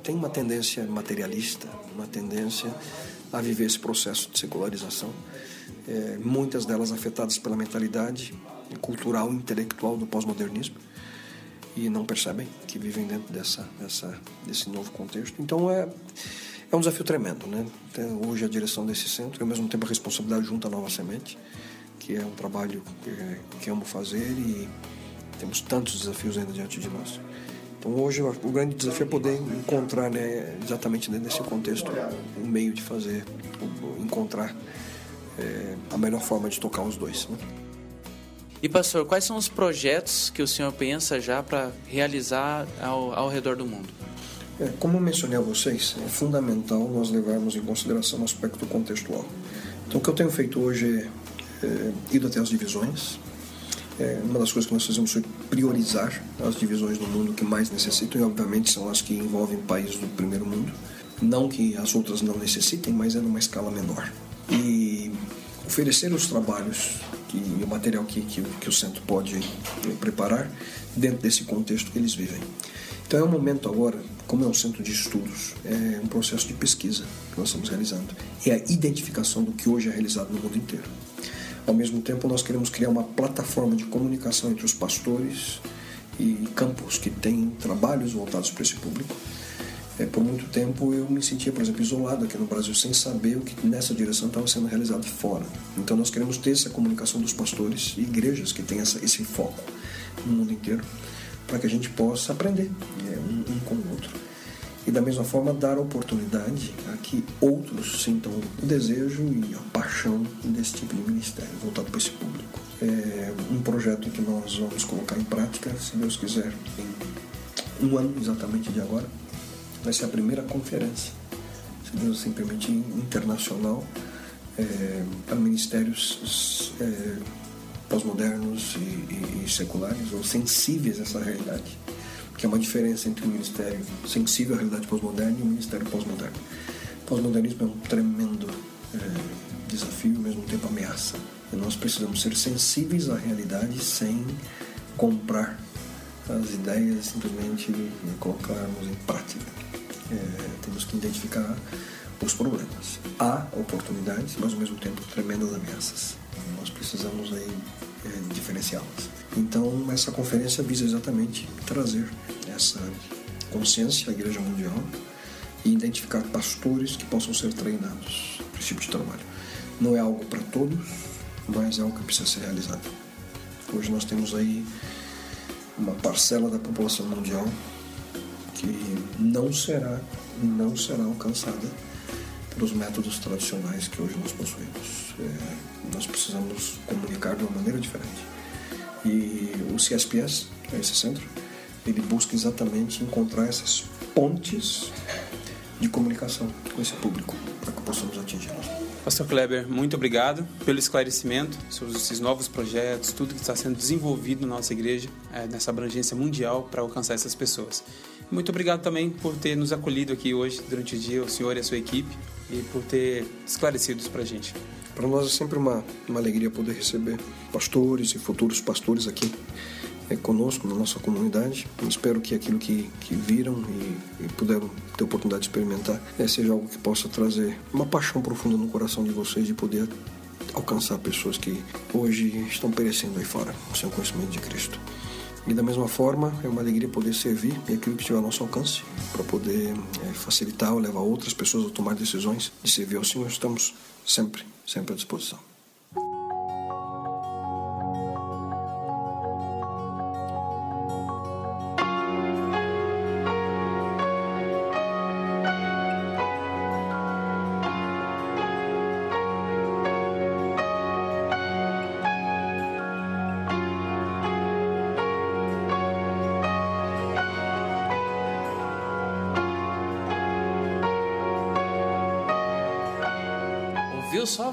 têm uma tendência materialista, uma tendência a viver esse processo de secularização, é, muitas delas afetadas pela mentalidade cultural e intelectual do pós-modernismo e não percebem que vivem dentro dessa, dessa, desse novo contexto. Então é, é um desafio tremendo. Né? Tem hoje a direção desse centro e ao mesmo tempo a responsabilidade junto à Nova Semente, que é um trabalho que, que amo fazer e temos tantos desafios ainda diante de nós. Então hoje o grande desafio é poder encontrar né, exatamente nesse contexto um meio de fazer, encontrar é a melhor forma de tocar os dois. Né? E pastor, quais são os projetos que o senhor pensa já para realizar ao, ao redor do mundo? É, como eu mencionei a vocês, é fundamental nós levarmos em consideração o aspecto contextual. Então, o que eu tenho feito hoje é, é ido até as divisões. É, uma das coisas que nós fizemos foi priorizar as divisões do mundo que mais necessitam, e obviamente são as que envolvem países do primeiro mundo. Não que as outras não necessitem, mas é numa escala menor. E oferecer os trabalhos que, e o material que, que, que o centro pode preparar dentro desse contexto que eles vivem. Então é um momento agora, como é um centro de estudos, é um processo de pesquisa que nós estamos realizando. É a identificação do que hoje é realizado no mundo inteiro. Ao mesmo tempo, nós queremos criar uma plataforma de comunicação entre os pastores e campos que têm trabalhos voltados para esse público. É, por muito tempo eu me sentia, por exemplo, isolado aqui no Brasil, sem saber o que nessa direção estava sendo realizado fora. Então nós queremos ter essa comunicação dos pastores e igrejas que têm essa, esse foco no mundo inteiro, para que a gente possa aprender é, um, um com o outro. E da mesma forma dar oportunidade a que outros sintam o desejo e a paixão desse tipo de ministério voltado para esse público. É um projeto que nós vamos colocar em prática, se Deus quiser, em um ano exatamente de agora. Vai ser a primeira conferência, se Deus assim permitir, internacional é, para ministérios é, pós-modernos e, e, e seculares ou sensíveis a essa realidade que é uma diferença entre o ministério sensível à realidade pós-moderna e o ministério pós-moderno. Pós-modernismo é um tremendo é, desafio, ao mesmo tempo ameaça. E nós precisamos ser sensíveis à realidade sem comprar as ideias simplesmente e colocarmos em prática. É, temos que identificar os problemas. Há oportunidades, mas ao mesmo tempo tremendas ameaças. Nós precisamos aí é, diferenciá-las. Então, essa conferência visa exatamente trazer essa consciência à Igreja Mundial e identificar pastores que possam ser treinados para esse tipo de trabalho. Não é algo para todos, mas é algo que precisa ser realizado. Hoje nós temos aí uma parcela da população mundial que não será não será alcançada pelos métodos tradicionais que hoje nós possuímos. É, nós precisamos comunicar de uma maneira diferente. E o CSPS, é esse centro, ele busca exatamente encontrar essas pontes de comunicação com esse público para que possamos atingi-los. Pastor Kleber, muito obrigado pelo esclarecimento sobre esses novos projetos, tudo que está sendo desenvolvido na nossa igreja, é, nessa abrangência mundial para alcançar essas pessoas. Muito obrigado também por ter nos acolhido aqui hoje, durante o dia, o senhor e a sua equipe, e por ter esclarecido isso para a gente. Para nós é sempre uma, uma alegria poder receber pastores e futuros pastores aqui é, conosco, na nossa comunidade. Espero que aquilo que, que viram e, e puderam ter oportunidade de experimentar é, seja algo que possa trazer uma paixão profunda no coração de vocês de poder alcançar pessoas que hoje estão perecendo aí fora, sem o conhecimento de Cristo. E da mesma forma, é uma alegria poder servir e aquilo que estiver ao nosso alcance, para poder é, facilitar ou levar outras pessoas a tomar decisões de servir ao Senhor. Estamos sempre, sempre à disposição.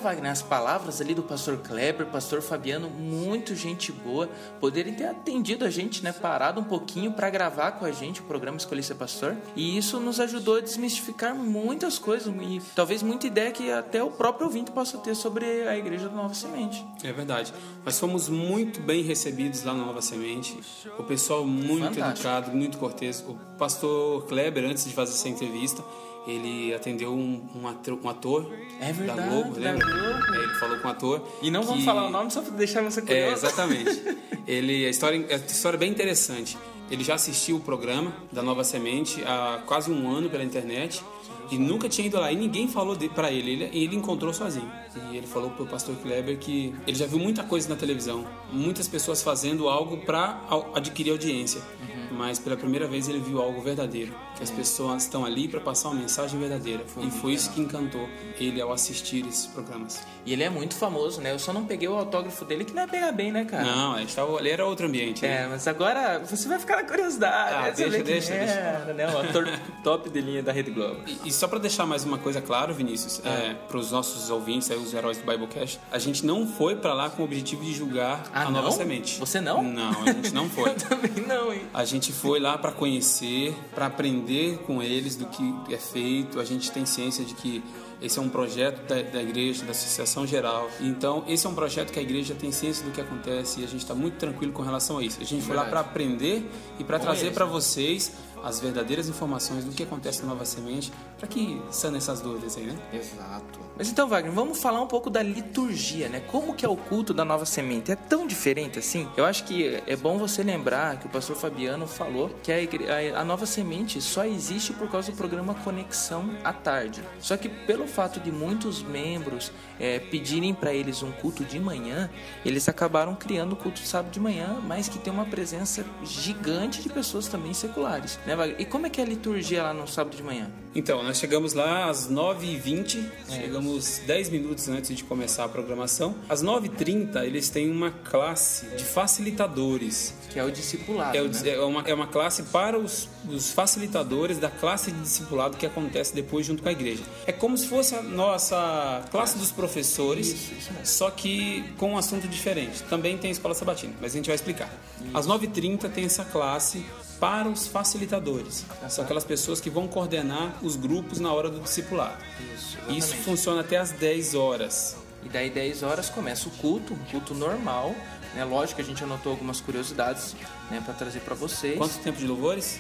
Wagner, as palavras ali do pastor Kleber, pastor Fabiano, muito gente boa, poderem ter atendido a gente, né? Parado um pouquinho para gravar com a gente o programa Escolhi Ser Pastor. E isso nos ajudou a desmistificar muitas coisas e talvez muita ideia que até o próprio ouvinte possa ter sobre a igreja da Nova Semente. É verdade. Nós fomos muito bem recebidos lá na Nova Semente. O pessoal muito Fantástico. educado, muito cortês. O pastor Kleber, antes de fazer essa entrevista, ele atendeu um, um ator, um ator É verdade, da Globo, da lembra? Globo. É, ele falou com o ator. E não vamos que- falar o nome só para deixar você curioso. É, exatamente. (laughs) Ele, a história, a história é bem interessante. Ele já assistiu o programa da Nova Semente há quase um ano pela internet e nunca tinha ido lá e ninguém falou para ele. ele. Ele encontrou sozinho. E ele falou pro pastor Kleber que ele já viu muita coisa na televisão, muitas pessoas fazendo algo para adquirir audiência. Mas pela primeira vez ele viu algo verdadeiro, que as pessoas estão ali para passar uma mensagem verdadeira. e foi isso que encantou ele ao assistir esses programas. E ele é muito famoso, né? Eu só não peguei o autógrafo dele, que não é pegar bem, né, cara? Não, ele, estava, ele era outro ambiente. né? É, mas agora você vai ficar na curiosidade. Ah, né? Deixa, quem deixa, era, né? O ator (laughs) top de linha da Rede Globo. E, e só para deixar mais uma coisa claro, Vinícius, para os nossos ouvintes, aí, os heróis do Biblecast, a gente não foi para lá com o objetivo de julgar Ah, a nova não? semente. Você não? Não, a gente não foi. (laughs) Também não, hein? A gente foi lá para conhecer, para aprender com eles do que é feito. A gente tem ciência de que esse é um projeto da, da igreja, da Associação Geral. Então, esse é um projeto que a igreja tem ciência do que acontece e a gente está muito tranquilo com relação a isso. A gente foi lá para aprender e para trazer para vocês as verdadeiras informações do que acontece na Nova Semente, para que sanem essas dúvidas aí, né? Exato. Mas então, Wagner, vamos falar um pouco da liturgia, né? Como que é o culto da Nova Semente? É tão diferente assim? Eu acho que é bom você lembrar que o pastor Fabiano falou que a, igre- a Nova Semente só existe por causa do programa Conexão à Tarde. Só que pelo fato de muitos membros é, pedirem para eles um culto de manhã, eles acabaram criando o culto sábado de manhã, mas que tem uma presença gigante de pessoas também seculares, né, Wagner? E como é que é a liturgia lá no sábado de manhã? Então, nós chegamos lá às 9h20, chegamos 10 minutos antes de começar a programação. Às 9h30, eles têm uma classe de facilitadores. Que é o discipulado, É, o- né? é uma, é uma classe para os, os facilitadores da classe de discipulado que acontece depois junto com a igreja. É como se fosse a nossa classe dos professores, só que com um assunto diferente. Também tem escola sabatina, mas a gente vai explicar. Às 9h30 tem essa classe para os facilitadores. São aquelas pessoas que vão coordenar os grupos na hora do discipulado. Isso, Isso funciona até às 10 horas. E daí 10 horas começa o culto, um culto normal, né? Lógico que a gente anotou algumas curiosidades, né, para trazer para vocês. Quanto tempo de louvores?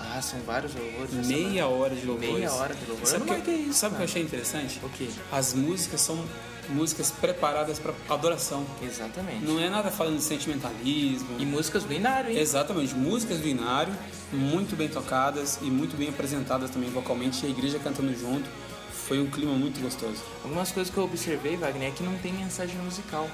Ah, são vários louvores. Meia hora de louvores. Meia hora de louvor. Sabe o que, eu- isso, sabe o que eu achei interessante? O quê? As músicas são músicas preparadas para adoração. Exatamente. Não é nada falando de sentimentalismo. E músicas do Inário, hein? Exatamente, músicas do Inário, muito bem tocadas e muito bem apresentadas também vocalmente, e a igreja cantando junto. Foi um clima muito gostoso. Algumas coisas que eu observei, Wagner, é que não tem mensagem musical.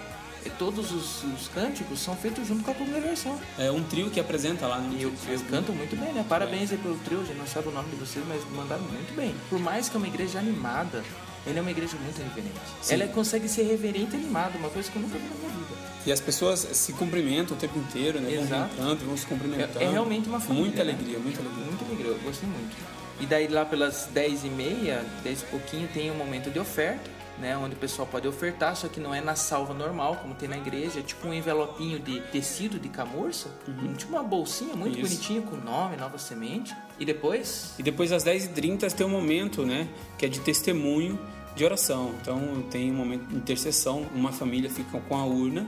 Todos os, os cânticos são feitos junto com a congregação. É um trio que apresenta lá, né? E eles cantam muito bem, né? Parabéns aí pelo trio, gente não sabe o nome de vocês, mas mandaram muito bem. Por mais que é uma igreja animada, ele é uma igreja muito reverente. Sim. Ela consegue ser reverente e animada, uma coisa que eu nunca vi na minha vida. E as pessoas se cumprimentam o tempo inteiro, né? Exato. Vão vão se cumprimentando. É, é realmente uma família. Muita né? alegria, muita alegria. Muito alegria, eu gostei muito. E daí lá pelas 10 e meia, 10 e pouquinho, tem um momento de oferta, né? Onde o pessoal pode ofertar, só que não é na salva normal, como tem na igreja, é tipo um envelopinho de tecido de camurça, tipo uma bolsinha muito Isso. bonitinha com nome, nova semente. E depois E depois às 10h30 tem um momento, né? Que é de testemunho de oração. Então tem um momento de intercessão, uma família fica com a urna,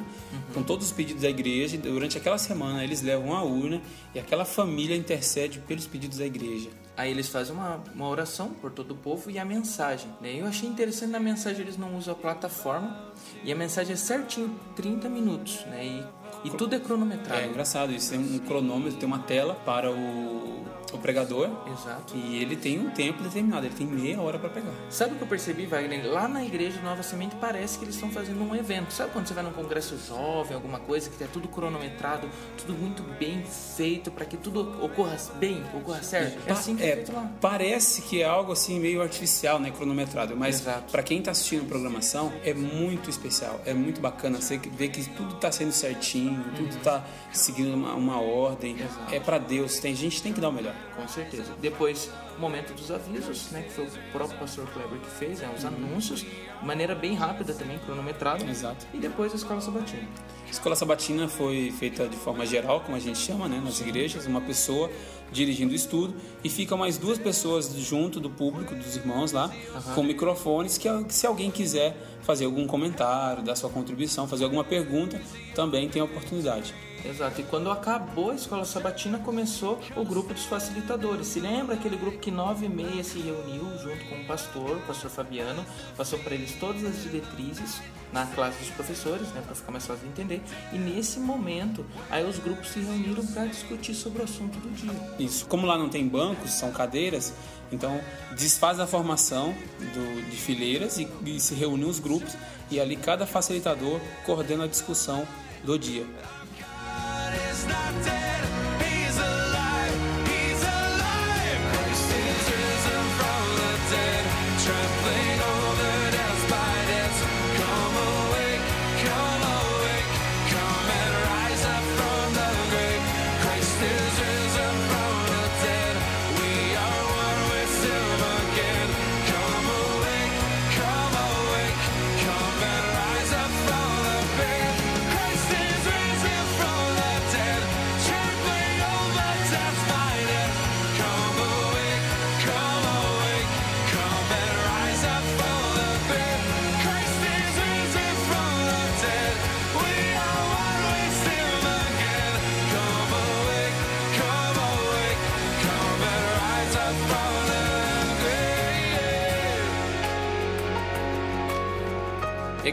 com todos os pedidos da igreja, e durante aquela semana eles levam a urna e aquela família intercede pelos pedidos da igreja. Aí eles fazem uma, uma oração por todo o povo e a mensagem. Né? Eu achei interessante na mensagem eles não usam a plataforma e a mensagem é certinho, 30 minutos, né? E, e tudo é cronometrado. É engraçado isso, tem um cronômetro, tem uma tela para o, o pregador Exato. e ele tem um tempo determinado, ele tem meia hora para pegar. Sabe o que eu percebi, Wagner? Lá na igreja Nova Semente parece que eles estão fazendo um evento. Sabe quando você vai num congresso jovem, alguma coisa que é tudo cronometrado, tudo muito bem feito para que tudo ocorra bem, ocorra certo? É assim que é, É, feito lá. parece que é algo assim meio artificial, né, cronometrado, mas para quem tá assistindo a programação é muito especial, é muito bacana você ver que tudo tá sendo certinho, tudo tá seguindo uma, uma ordem, Uhum. Exato. é para Deus, tem gente tem que dar o melhor. Com certeza. Depois, o momento dos avisos, né? Que foi o próprio pastor Kleber que fez, né? Os anúncios, de maneira bem rápida também, cronometrada. Exato. E depois a escola sabatina. A escola sabatina foi feita de forma geral, como a gente chama, né, nas igrejas, uma pessoa dirigindo o estudo e ficam mais duas pessoas junto do público, dos irmãos lá, com microfones, que se alguém quiser fazer algum comentário, dar sua contribuição, fazer alguma pergunta, também tem a oportunidade. Exato. E quando acabou a escola sabatina, começou o grupo dos facilitadores. Se lembra aquele grupo que nove e meia se reuniu junto com o pastor, o pastor Fabiano, passou para eles todas as diretrizes na classe dos professores, né, para ficar mais fácil de entender. E nesse momento, aí os grupos se reuniram para discutir sobre o assunto do dia. Isso. Como lá não tem bancos, são cadeiras, então desfaz a formação do- de fileiras e, e se reúnem os grupos e ali cada facilitador coordena a discussão do dia. He's alive. He's alive.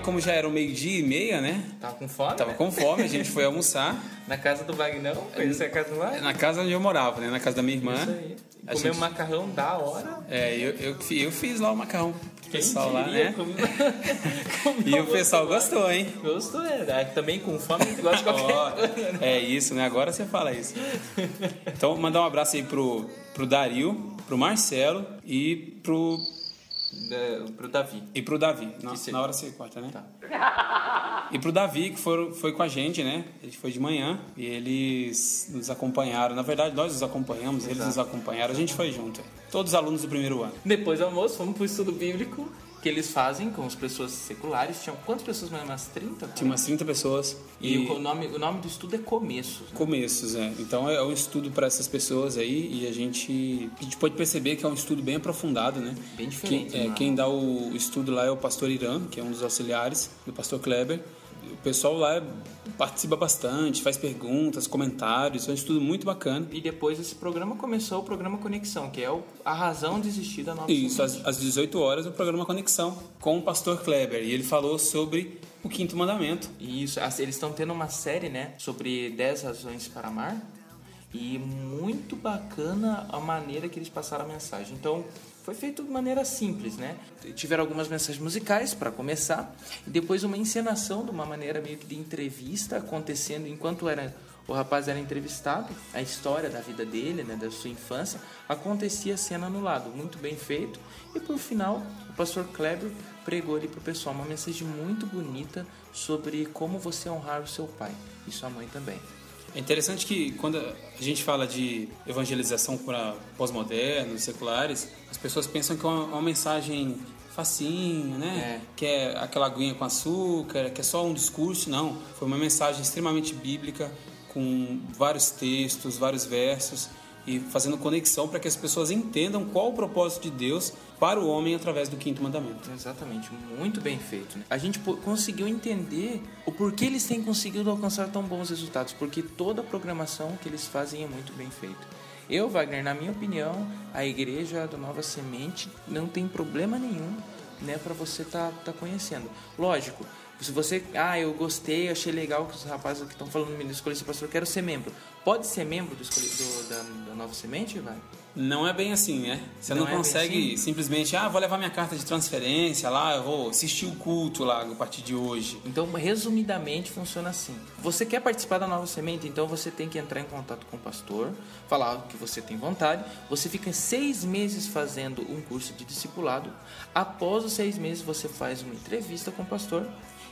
Como já era o meio-dia e meia, né? Tava com fome? Tava né? com fome, a gente foi (laughs) almoçar Na casa do Vagnão? Conheceu a casa do Wagner? na casa onde eu morava, né? Na casa da minha irmã. Isso aí. A Comeu gente- macarrão da hora. É, eu, eu, eu fiz lá o macarrão pro pessoal lá, né? Comeu- (laughs) E o pessoal gostou, hein? Gostou, é. Ah, Também com fome, gosta de (laughs) qualquer coisa, né? é isso, né? Agora você fala isso. Então, mandar um abraço aí pro, pro Dario, pro Marcelo e pro, Da- Pro Davi. e pro Davi. Na, na hora você corta, né? (laughs) E pro Davi, que foram, foi com a gente, né? A gente foi de manhã e eles nos acompanharam. Na verdade, nós os acompanhamos, eles nos acompanharam. A gente foi junto. Todos os alunos do primeiro ano. Depois do almoço, fomos pro estudo bíblico que eles fazem com as pessoas seculares. Tinham quantas pessoas mais? Umas 30? Tinha umas 30 pessoas. E, o, nome, o nome do estudo é Começos. né? Começos, é. Então é um estudo para essas pessoas aí e a gente, a gente pode perceber que é um estudo bem aprofundado, né? Bem diferente, Quem, é, né? quem dá o estudo lá é o pastor Irã, que é um dos auxiliares do pastor Kleber. O pessoal lá participa bastante, faz perguntas, comentários, é um estudo muito bacana. E depois esse programa começou o programa Conexão, que é o- a razão de existir da nova Isso, às, às 18 horas, o programa Conexão com o pastor Kleber. E ele falou sobre o quinto mandamento. Isso, eles estão tendo uma série, né, sobre 10 razões para amar. E muito bacana a maneira que eles passaram a mensagem. Então, foi feito de maneira simples, né? Tiveram algumas mensagens musicais para começar, e depois uma encenação de uma maneira meio que de entrevista acontecendo enquanto era o rapaz era entrevistado, a história da vida dele, né, da sua infância, acontecia a cena no lado, muito bem feito. E por final, o pastor Kleber pregou ali pro pessoal uma mensagem muito bonita sobre como você honrar o seu pai e sua mãe também. É interessante que quando a gente fala de evangelização para pós-modernos, seculares, as pessoas pensam que é uma, uma mensagem facinha, né? Que é aquela aguinha com açúcar, que é só um discurso. Não, foi uma mensagem extremamente bíblica, com vários textos, vários versos e fazendo conexão para que as pessoas entendam qual o propósito de Deus para o homem através do quinto mandamento. Exatamente, muito bem feito. Né? A gente conseguiu entender o porquê eles têm conseguido alcançar tão bons resultados, porque toda a programação que eles fazem é muito bem feita. Eu, Wagner, na minha opinião, a igreja do Nova Semente não tem problema nenhum né, para você tá, tá conhecendo. Lógico, se você, ah, eu gostei, achei legal que os rapazes que estão falando me escolher ser pastor, eu quero ser membro. Pode ser membro do, escolhi- do- da, da Nova Semente, vai? Não é bem assim, né? Você não, Não é consegue assim? simplesmente, ah, vou levar minha carta de transferência lá, eu vou assistir o culto lá a partir de hoje. Então, resumidamente, funciona assim. Você quer participar da Nova Semente, então você tem que entrar em contato com o pastor, falar que você tem vontade. Você fica seis meses fazendo um curso de discipulado. Após os seis meses, você faz uma entrevista com o pastor.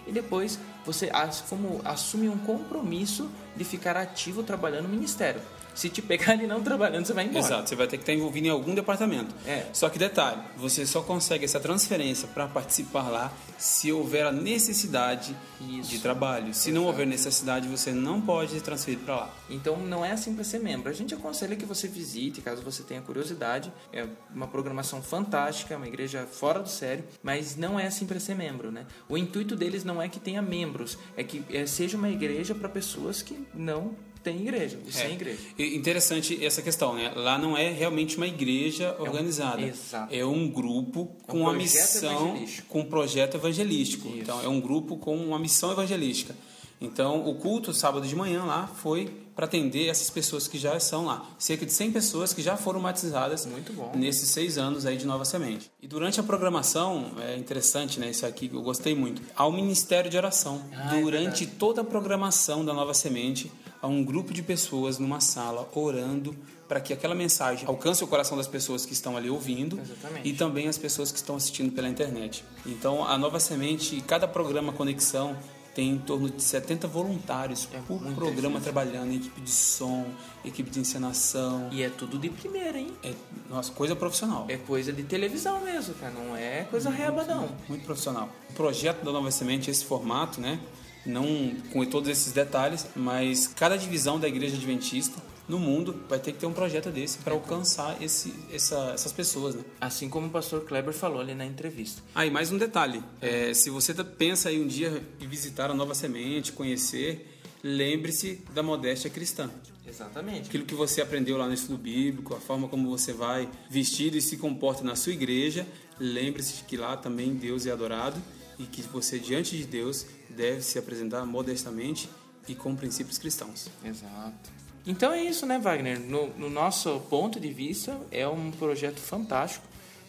E depois você como assume um compromisso de ficar ativo trabalhando no ministério. Se te pegarem não trabalhando, você vai embora. Exato, você vai ter que estar envolvido em algum departamento. É. Só que detalhe, você só consegue essa transferência para participar lá se houver a necessidade de trabalho. Se não houver necessidade, você não pode ser transferido para lá. Então não é assim para ser membro. A gente aconselha que você visite, caso você tenha curiosidade. É uma programação fantástica, uma igreja fora do sério, mas não é assim para ser membro, né? O intuito deles não é que tenha membros, é que é, seja uma igreja para pessoas que não têm igreja, ou sem É. igreja. E Interessante essa questão, né? Lá não é realmente uma igreja organizada. exato. É um grupo É com um uma missão, com um projeto evangelístico. Isso. Então é um grupo com uma missão evangelística. Então o culto sábado de manhã lá foi para atender essas pessoas que já são lá. Cerca de 100 pessoas que já foram batizadas nesses seis anos aí de Nova Semente. E durante a programação, é interessante, né? Isso aqui que eu gostei muito. Há o Ministério de Oração. Ah, é durante toda a programação da Nova Semente, há um grupo de pessoas numa sala orando para que aquela mensagem alcance o coração das pessoas que estão ali ouvindo Exatamente. e também as pessoas que estão assistindo pela internet. Então, a Nova Semente, cada programa Conexão tem em torno de 70 voluntários por muita programa gente. trabalhando, equipe de som, equipe de encenação. E é tudo de primeira, hein? É, nossa, coisa profissional. É coisa de televisão mesmo, cara. Não é coisa reba, não. Muito profissional. O projeto da Nova Semente, esse formato, né? Não com todos esses detalhes, mas cada divisão da igreja adventista no mundo vai ter que ter um projeto desse para alcançar esse, essa- essas pessoas, né? Assim como o pastor Kleber falou ali na entrevista. Ah, e mais um detalhe. É, se você tá- pensa aí um dia em visitar a Nova Semente, conhecer, lembre-se da modéstia cristã. Exatamente. Aquilo que você aprendeu lá no estudo bíblico, a forma como você vai vestido e se comporta na sua igreja, lembre-se de que lá também Deus é adorado e que você, diante de Deus, deve se apresentar modestamente e com princípios cristãos. Exato. Então é isso, né, Wagner? No, no nosso ponto de vista, é um projeto fantástico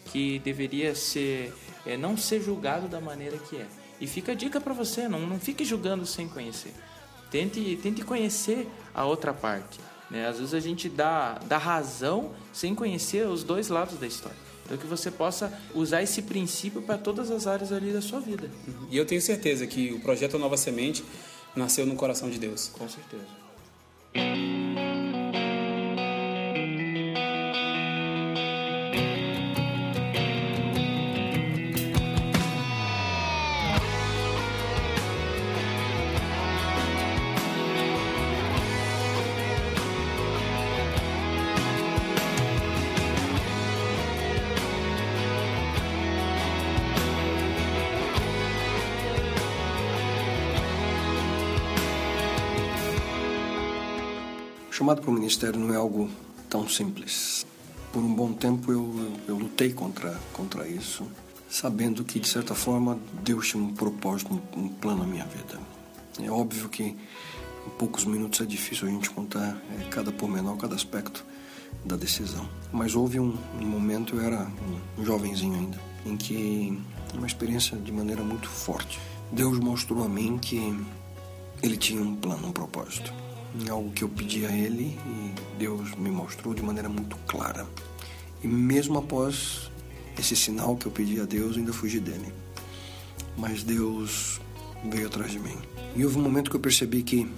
que deveria ser é, não ser julgado da maneira que é. E fica a dica para você, não, não fique julgando sem conhecer. Tente, tente conhecer a outra parte. Né? Às vezes a gente dá, dá razão sem conhecer os dois lados da história. Então que você possa usar esse princípio para todas as áreas ali da sua vida. E eu tenho certeza que o projeto Nova Semente nasceu no coração de Deus. Com certeza. Chamado para o ministério não é algo tão simples. Por um bom tempo eu, eu, lutei contra, contra isso, sabendo que, de certa forma, Deus tinha um propósito, um, um plano na minha vida. É óbvio que em poucos minutos é difícil a gente contar é, cada pormenor, cada aspecto da decisão. Mas houve um, um momento, eu era um jovenzinho ainda, em que uma experiência de maneira muito forte. Deus mostrou a mim que ele tinha um plano, um propósito. Algo que eu pedi a ele e Deus me mostrou de maneira muito clara. E mesmo após esse sinal que eu pedi a Deus, eu ainda fugi dele. Mas Deus veio atrás de mim. E houve um momento que eu percebi que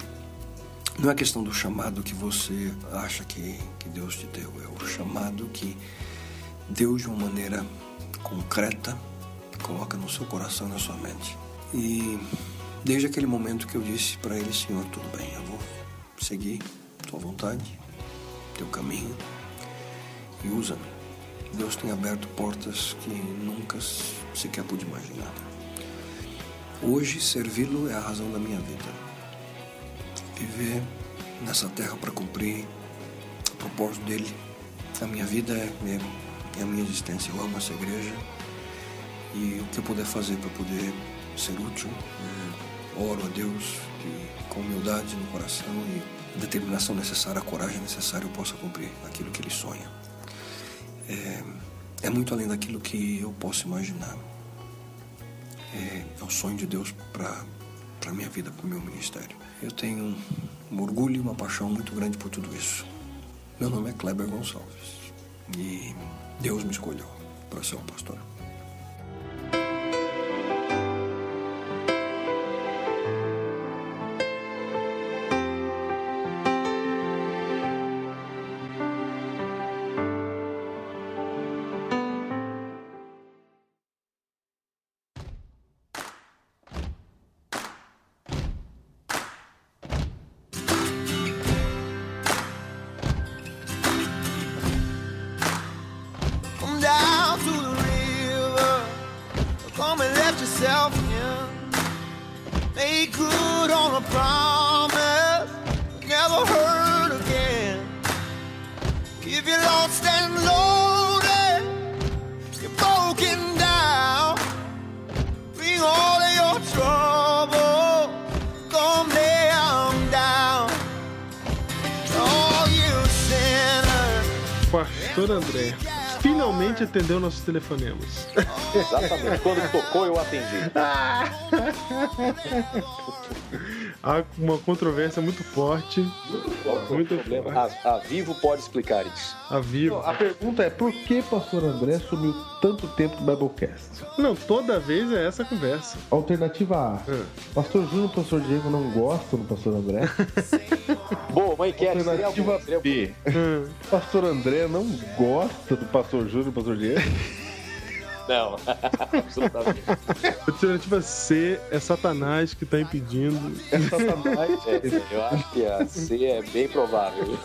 não é questão do chamado que você acha que, que Deus te deu, é o chamado que Deus, de uma maneira concreta, coloca no seu coração e na sua mente. E desde aquele momento que eu disse para ele, Senhor, tudo bem, eu vou seguir tua vontade, teu caminho e usa-me. Deus tem aberto portas que nunca sequer pude imaginar. Hoje, servi-lo é a razão da minha vida. Viver nessa terra para cumprir o propósito dele. A minha vida é, é, é a minha existência. Eu amo essa igreja e o que eu puder fazer para poder ser útil, é, oro a Deus que com humildade no coração e a determinação necessária, a coragem necessária, eu possa cumprir aquilo que ele sonha. É, é muito além daquilo que eu posso imaginar. É, é o sonho de Deus para a minha vida, para o meu ministério. Eu tenho um, orgulho e uma paixão muito grande por tudo isso. Meu nome é Kleber Gonçalves e Deus me escolheu para ser um pastor. Finalmente atendeu nossos telefonemas. (laughs) Exatamente. Quando tocou, eu atendi. (laughs) Há uma controvérsia muito forte. Muito Problema. A, a Vivo pode explicar isso. A vivo. A pergunta é por que pastor André sumiu tanto tempo do Biblecast? Não, toda vez é essa conversa. Alternativa A. Ah. Pastor Júnior e pastor Diego não gostam do pastor André. (laughs) Boa, uma enquete. Alternativa bom. B. Pastor André não gosta do pastor Júnior e pastor Diego. (laughs) Não, (laughs) absolutamente. Alternativa C é Satanás que tá impedindo. É Satanás. É, eu acho que a C é bem provável.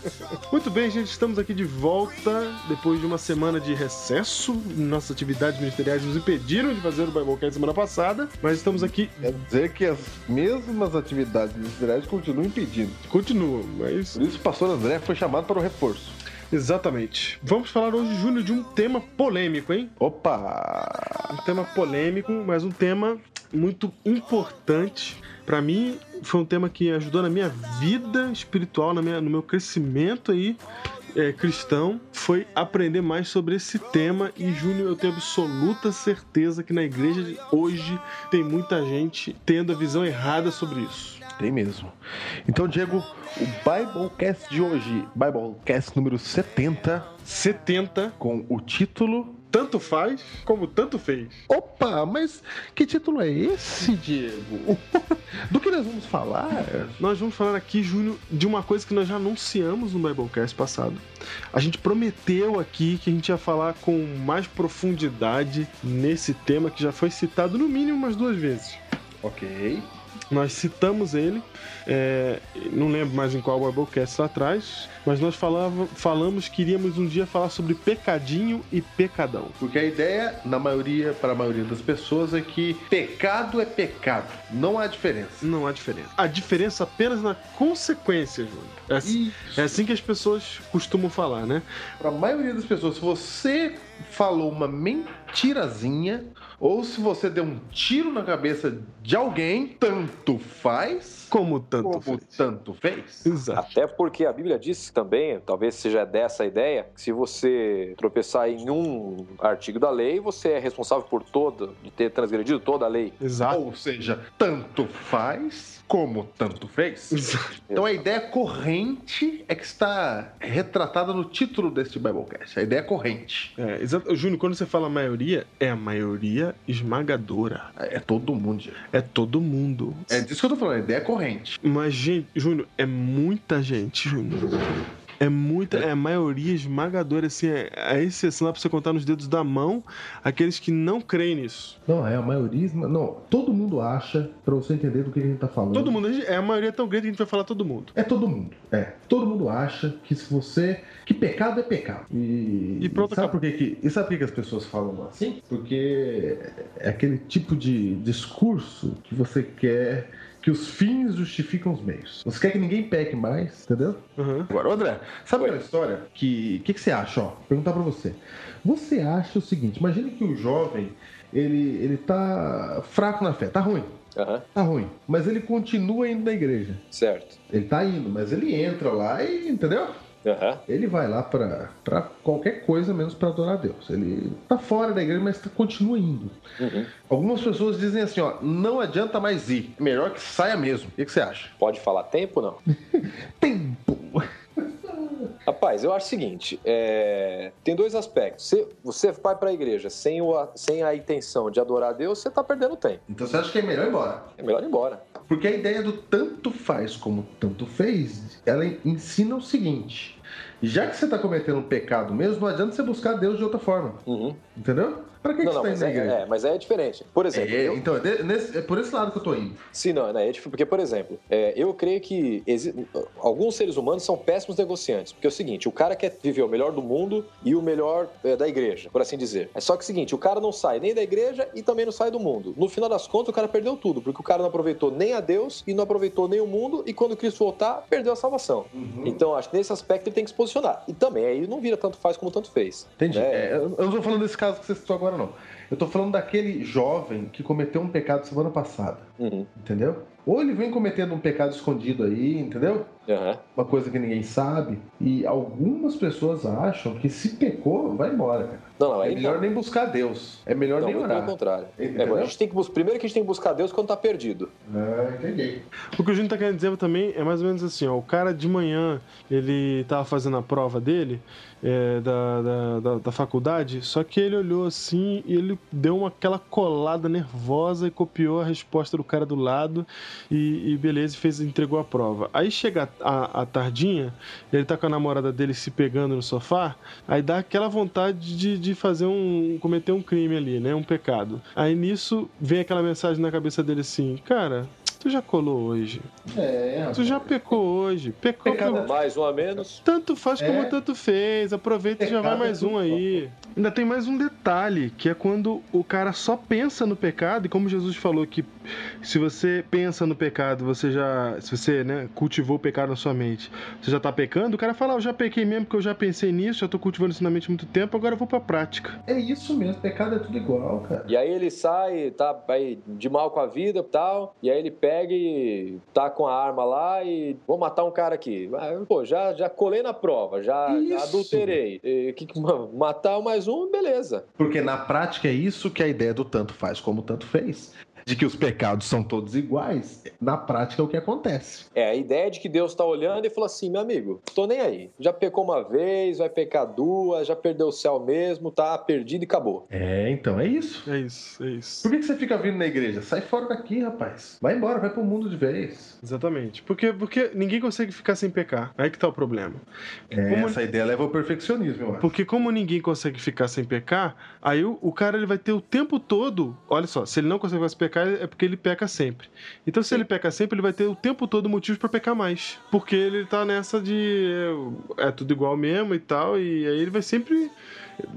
Muito bem, gente, estamos aqui de volta depois de uma semana de recesso. Nossas atividades ministeriais nos impediram de fazer o Biblecast semana passada, mas estamos aqui, Quer dizer que as mesmas atividades ministeriais continuam impedindo. continuam, mas Por isso o pastor André foi chamado para o reforço. Exatamente. Vamos falar hoje, Júnior, de um tema polêmico, hein? Opa! Um tema polêmico, mas um tema muito importante. Pra mim, foi um tema que ajudou na minha vida espiritual, na minha, no meu crescimento aí é, cristão, foi aprender mais sobre esse tema. E, Júnior, eu tenho absoluta certeza que na igreja de hoje tem muita gente tendo a visão errada sobre isso. Tem mesmo. Então, Diego, o Biblecast de hoje, Biblecast número 70, 70, com o título. Tanto faz como tanto fez. Opa, mas que título é esse, Diego? (laughs) Do que nós vamos falar? Nós vamos falar aqui, Júnior, de uma coisa que nós já anunciamos no Biblecast passado. A gente prometeu aqui que a gente ia falar com mais profundidade nesse tema que já foi citado no mínimo umas duas vezes. Ok. Nós citamos ele, é, não lembro mais em qual Biblecast lá atrás, mas nós falava, falamos que iríamos um dia falar sobre pecadinho e pecadão. Porque a ideia, na maioria, para a maioria das pessoas, é que pecado é pecado. Não há diferença. Não há diferença. A diferença apenas na consequência, Júnior. É assim, é assim que as pessoas costumam falar, né? Para a maioria das pessoas, se você falou uma mentirazinha ou se você deu um tiro na cabeça de alguém, tanto faz Como tanto como fez. tanto fez. Exato. Até porque a Bíblia diz também, talvez seja dessa a ideia, que se você tropeçar em um artigo da lei, você é responsável por toda, de ter transgredido toda a lei. Exato. Ou seja, tanto faz como tanto fez. Então a ideia corrente é que está retratada no título deste Biblecast. A ideia corrente. É, exato. Júnior, quando você fala maioria, é a maioria esmagadora. É todo mundo. É todo mundo. É disso que eu tô falando, a ideia é corrente. Mas, gente, Júnior, é muita gente, Júnior. É muita, é a maioria esmagadora, assim, é a exceção dá pra você contar nos dedos da mão aqueles que não creem nisso. Não, é a maioria. Não, todo mundo acha, pra você entender do que a gente tá falando. Todo mundo, é a maioria tão grande que a gente vai falar todo mundo. É todo mundo. É. Todo mundo acha que se você. que pecado é pecado. E. E pronto, sabe por que, que E sabe por que que as pessoas falam assim? Porque é aquele tipo de discurso que você quer. Que os fins justificam os meios. Você quer que ninguém peque mais, entendeu? Uhum. Agora, André, sabe Oi. aquela história que. O que, que você acha? Ó, perguntar pra você. Você acha o seguinte: imagine que o jovem ele, ele tá fraco na fé, tá ruim. Aham, Tá ruim. Mas ele continua indo na igreja. certo. Ele tá indo, mas ele entra lá e, entendeu? Aham, Ele vai lá pra, pra qualquer coisa menos pra adorar a Deus. Ele tá fora da igreja, mas tá- continua indo. uhum. Algumas pessoas dizem assim, ó, não adianta mais ir. É melhor que saia mesmo. O que, que você acha? Pode falar tempo ou não? (laughs) Tempo. (laughs) Rapaz, eu acho o seguinte: é, tem dois aspectos. Se você vai para a igreja sem, o, sem a intenção de adorar a Deus, você tá perdendo tempo. Então você acha que é melhor ir embora? É melhor ir embora. Porque a ideia do tanto faz como tanto fez, ela ensina o seguinte. Já que você tá cometendo um pecado mesmo, não adianta você buscar Deus de outra forma. Uhum. Entendeu? Pra que, Não, que não, tá mas é, é, mas é diferente. Por exemplo, É, eu- então, é, de- nesse- é por esse lado que eu tô indo. Sim, não, né? É difícil, porque, por exemplo, é, eu creio que exi- alguns seres humanos são péssimos negociantes. Porque é o seguinte, o cara quer viver o melhor do mundo e o melhor é, da igreja, por assim dizer. É só que é o seguinte, o cara não sai nem da igreja e também não sai do mundo. No final das contas, o cara perdeu tudo, porque o cara não aproveitou nem a Deus e não aproveitou nem o mundo, e quando Cristo voltar, perdeu a salvação. Então, acho que nesse aspecto ele tem que se posicionar. E também, aí não vira tanto faz como tanto fez. Entendi. né? É, eu não tô falando desse caso que você citou agora, não. Eu tô falando daquele jovem que cometeu um pecado semana passada. Uhum. Entendeu? Ou ele vem cometendo um pecado escondido aí, entendeu? Aham. Uma coisa que ninguém sabe. E algumas pessoas acham que se pecou, vai embora, cara. Não, não, É melhor não. nem buscar Deus. É melhor Não, nem muito pelo orar. contrário. É, a gente tem que Primeiro que a gente tem que buscar Deus quando tá perdido. Ah, entendi. O que o Júnior tá querendo dizer também é mais ou menos assim, ó. O cara de manhã, ele tava fazendo a prova dele, é, da, da, da, da faculdade, só que ele olhou assim e ele deu uma, aquela colada nervosa e copiou a resposta do cara do lado e, e beleza, fez, entregou a prova. Aí chega a, a, a tardinha, ele tá com a namorada dele se pegando no sofá, aí dá aquela vontade de, de fazer um. cometer um crime ali, né? Um pecado. Aí nisso vem aquela mensagem na cabeça dele assim, cara. Tu já colou hoje. É, Tu já pecou hoje. Pecou. Pecado pelo- Mais um a menos. Tanto faz como É. tanto fez. Aproveita e já vai Pecado mais um aí. Ainda tem mais um detalhe, que é quando o cara só pensa no pecado, e como Jesus falou que se você pensa no pecado, você já. Se você né, cultivou o pecado na sua mente, você já tá pecando, o cara fala, ah, eu já pequei mesmo porque eu já pensei nisso, já tô cultivando isso na mente há muito tempo, agora eu vou pra prática. É isso mesmo, pecado é tudo igual, cara. E aí ele sai, tá aí de mal com a vida e tal, e aí ele pega e tá com a arma lá e vou matar um cara aqui. Ah, Pô, já, já colei na prova, já, já adulterei. E, que- matar mais um, beleza. Porque na prática é isso que a ideia do tanto faz como tanto fez. De que os pecados são todos iguais, na prática é o que acontece. É, a ideia de que Deus tá olhando e falou assim, meu amigo, tô nem aí. Já pecou uma vez, vai pecar duas, já perdeu o céu mesmo, tá perdido e acabou. É, então é isso. É isso, é isso. Por que, que você fica vindo na igreja? Sai fora daqui, rapaz. Vai embora, vai pro mundo de vez. Exatamente. Porque, porque ninguém consegue ficar sem pecar. Aí que tá o problema. É, Como- Essa ideia leva ao perfeccionismo, eu acho. Porque como ninguém consegue ficar sem pecar, aí o, o cara ele vai ter o tempo todo. Olha só, se ele não consegue mais pecar, é porque ele peca sempre. Então, se ele peca sempre, ele vai ter o tempo todo motivos pra pecar mais. Porque ele tá nessa de. É, é tudo igual mesmo e tal, e aí ele vai sempre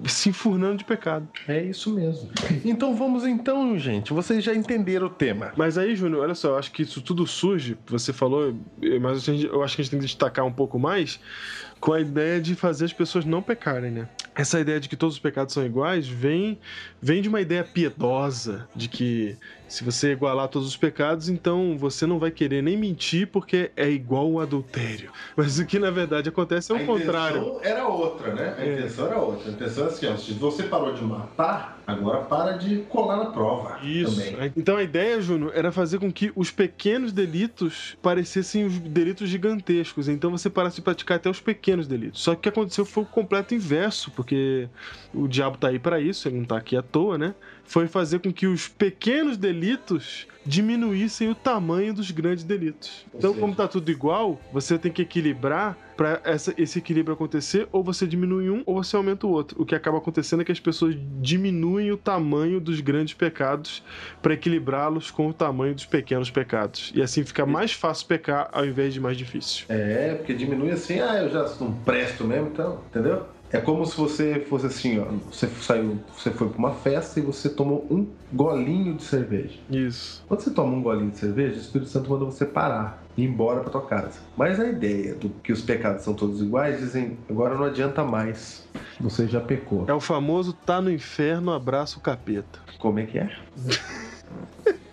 se enfurnando de pecado. É isso mesmo. Então vamos então, gente. Vocês já entenderam o tema. Mas aí, Júnior, olha só, eu acho que isso tudo surge, você falou, mas eu acho que a gente tem que destacar um pouco mais com a ideia de fazer as pessoas não pecarem, né? Essa ideia de que todos os pecados são iguais vem, vem de uma ideia piedosa, de que se você igualar todos os pecados, então você não vai querer nem mentir porque é igual o adultério. (laughs) Mas o que na verdade acontece é o contrário. era outra, né? A É. intenção era outra. A intenção é assim, ó, se você parou de matar, agora para de colar na prova. Isso. Também. Então a ideia, Júnior, era fazer com que os pequenos delitos parecessem os delitos gigantescos. Então você parasse de praticar até os pequenos delitos. Só que o que aconteceu foi o completo inverso, porque o diabo tá aí para isso, ele não tá aqui à toa, né? Foi fazer com que os pequenos delitos diminuíssem o tamanho dos grandes delitos. Então, seja- como tá tudo igual, você tem que equilibrar para esse equilíbrio acontecer, ou você diminui um ou você aumenta o outro. O que acaba acontecendo é que as pessoas diminuem o tamanho dos grandes pecados para equilibrá-los com o tamanho dos pequenos pecados. E assim fica mais fácil pecar ao invés de mais difícil. É, porque diminui assim, ah, eu já não presto mesmo, então, entendeu? É como se você fosse assim, ó, você saiu, você foi pra uma festa e você tomou um golinho de cerveja. Isso. Quando você toma um golinho de cerveja, o Espírito Santo manda você parar e ir embora pra tua casa. Mas a ideia do que os pecados são todos iguais, dizem, agora não adianta mais. Você já pecou. É o famoso tá no inferno, abraça o capeta. Como é que é? (laughs)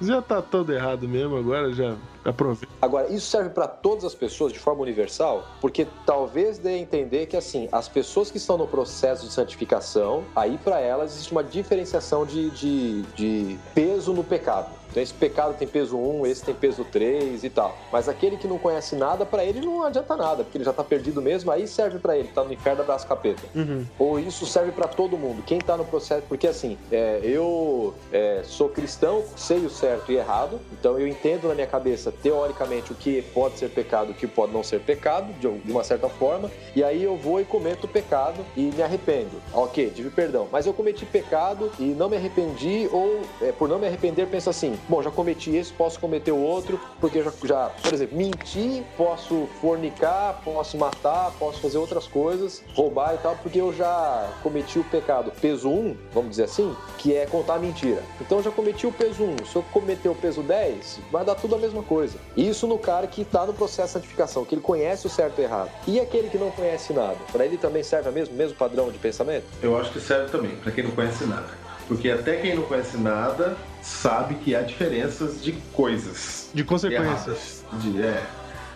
Já tá todo errado mesmo, agora já aproveita. Agora, isso serve para todas as pessoas de forma universal, porque talvez dê a entender que assim, as pessoas que estão no processo de santificação, aí para elas existe uma diferenciação de, de, de peso no pecado. Então esse pecado tem peso 1, esse tem peso 3 e tal. Mas aquele que não conhece nada, para ele não adianta nada, porque ele já tá perdido mesmo, aí serve para ele, tá no inferno abraço capeta. Uhum. Ou isso serve para todo mundo, quem tá no processo, porque assim, é, eu é, sou cristão, sei o certo e errado, então eu entendo na minha cabeça, teoricamente, o que pode ser pecado, o que pode não ser pecado, de uma certa forma, e aí eu vou e cometo o pecado e me arrependo. Ok, tive perdão, mas eu cometi pecado e não me arrependi, ou é, por não me arrepender, penso assim, bom, já cometi esse, posso cometer o outro, porque já, já por exemplo, mentir, posso fornicar, posso matar, posso fazer outras coisas, roubar e tal, porque eu já cometi o pecado peso 1, vamos dizer assim, que é contar mentira. Então eu já cometi o peso 1. Se eu cometer o peso 10, vai dar tudo a mesma coisa. Isso no cara que tá no processo de santificação, que ele conhece o certo e o errado. E aquele que não conhece nada, para ele também serve o mesmo, mesmo padrão de pensamento? Eu acho que serve também, pra quem não conhece nada. Porque até quem não conhece nada sabe que há diferenças de coisas. De consequências. De, é.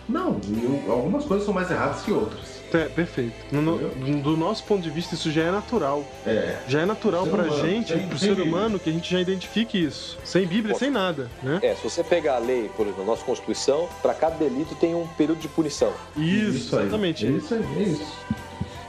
Não, algumas coisas são mais erradas que outras. É, perfeito. No- do nosso ponto de vista, isso já é natural. É. Já é natural pra humano, gente, sem- pro sem ser Bíblia. humano, que a gente já identifique isso. Sem Bíblia, sem nada, né? É, se você pegar a lei, por exemplo, na nossa Constituição, para cada delito tem um período de punição. Isso, aí. exatamente. Isso é isso.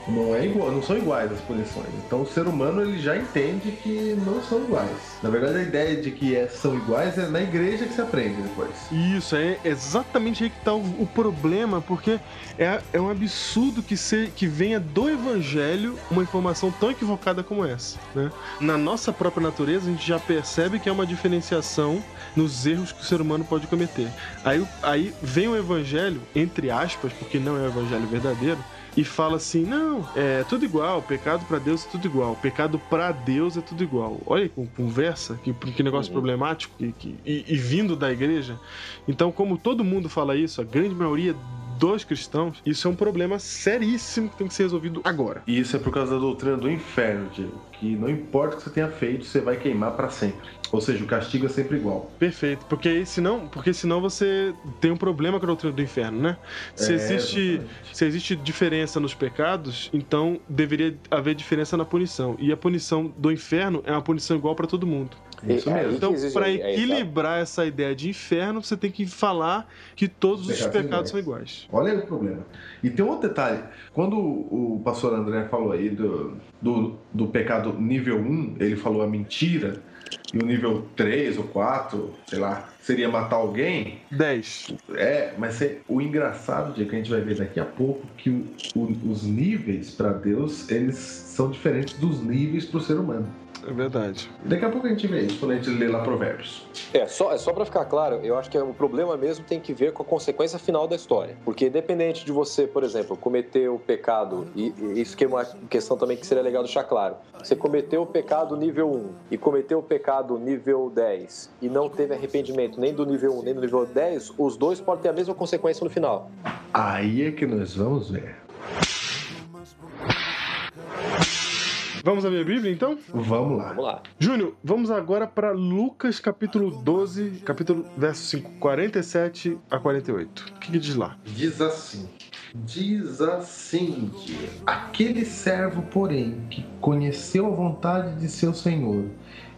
Não, é igual, não são iguais as punições. Então o ser humano ele já entende que não são iguais. Na verdade, a ideia de que é- são iguais é na igreja que se aprende depois. Isso, é exatamente aí que tá o, o problema, porque é, é um absurdo que, se, que venha do evangelho uma informação tão equivocada como essa. Né? Na nossa própria natureza, a gente já percebe que é uma diferenciação nos erros que o ser humano pode cometer. Aí, aí vem o evangelho, entre aspas, porque não é o evangelho verdadeiro, e fala assim: não, é tudo igual, pecado pra Deus é tudo igual, pecado pra Deus é tudo igual. Olha que conversa, que, que negócio problemático que, que- e, e vindo da igreja. Então, como todo mundo fala isso, a grande maioria dos cristãos, isso é um problema seríssimo que tem que ser resolvido agora. E isso é por causa da doutrina do inferno, Diego. Que não importa o que você tenha feito, você vai queimar pra sempre. Ou seja, o castigo é sempre igual. Perfeito, porque aí senão, porque senão você tem um problema com a doutrina do inferno, né? Se É, existe, exatamente. se existe diferença nos pecados, então deveria haver diferença na punição. E a punição do inferno é uma punição igual pra todo mundo. Isso É, mesmo. aí que Então, para é, é, equilibrar essa ideia de inferno, você tem que falar que todos os Pecados pecados são iguais. Olha aí o problema. E tem um outro detalhe. Quando o pastor André falou aí do, do, do pecado nível 1, ele falou a mentira, e o nível 3 ou 4, sei lá, seria matar alguém. 10. É, mas é- o engraçado, Diego, que a gente vai ver daqui a pouco, que o- o- os níveis para Deus, eles são diferentes dos níveis para o ser humano. É verdade. Daqui a pouco a gente vê isso quando a gente lê lá Provérbios. É, só, é só para ficar claro, eu acho que o problema mesmo tem que ver com a consequência final da história. Porque independente de você, por exemplo, cometer o pecado, e, e isso que é uma questão também que seria legal deixar claro. Você cometeu o pecado nível 1 e cometeu o pecado nível 10 e não teve arrependimento nem do nível 1 nem do nível 10, os dois podem ter a mesma consequência no final. Aí é que nós vamos ver. Vamos à minha Bíblia, então? Vamos lá. Vamos lá. Júnior, vamos agora para Lucas capítulo 12, capítulo verso 5, 47 a 48. O que, que diz lá? Diz assim: Diz assim, aquele servo, porém, que conheceu a vontade de seu senhor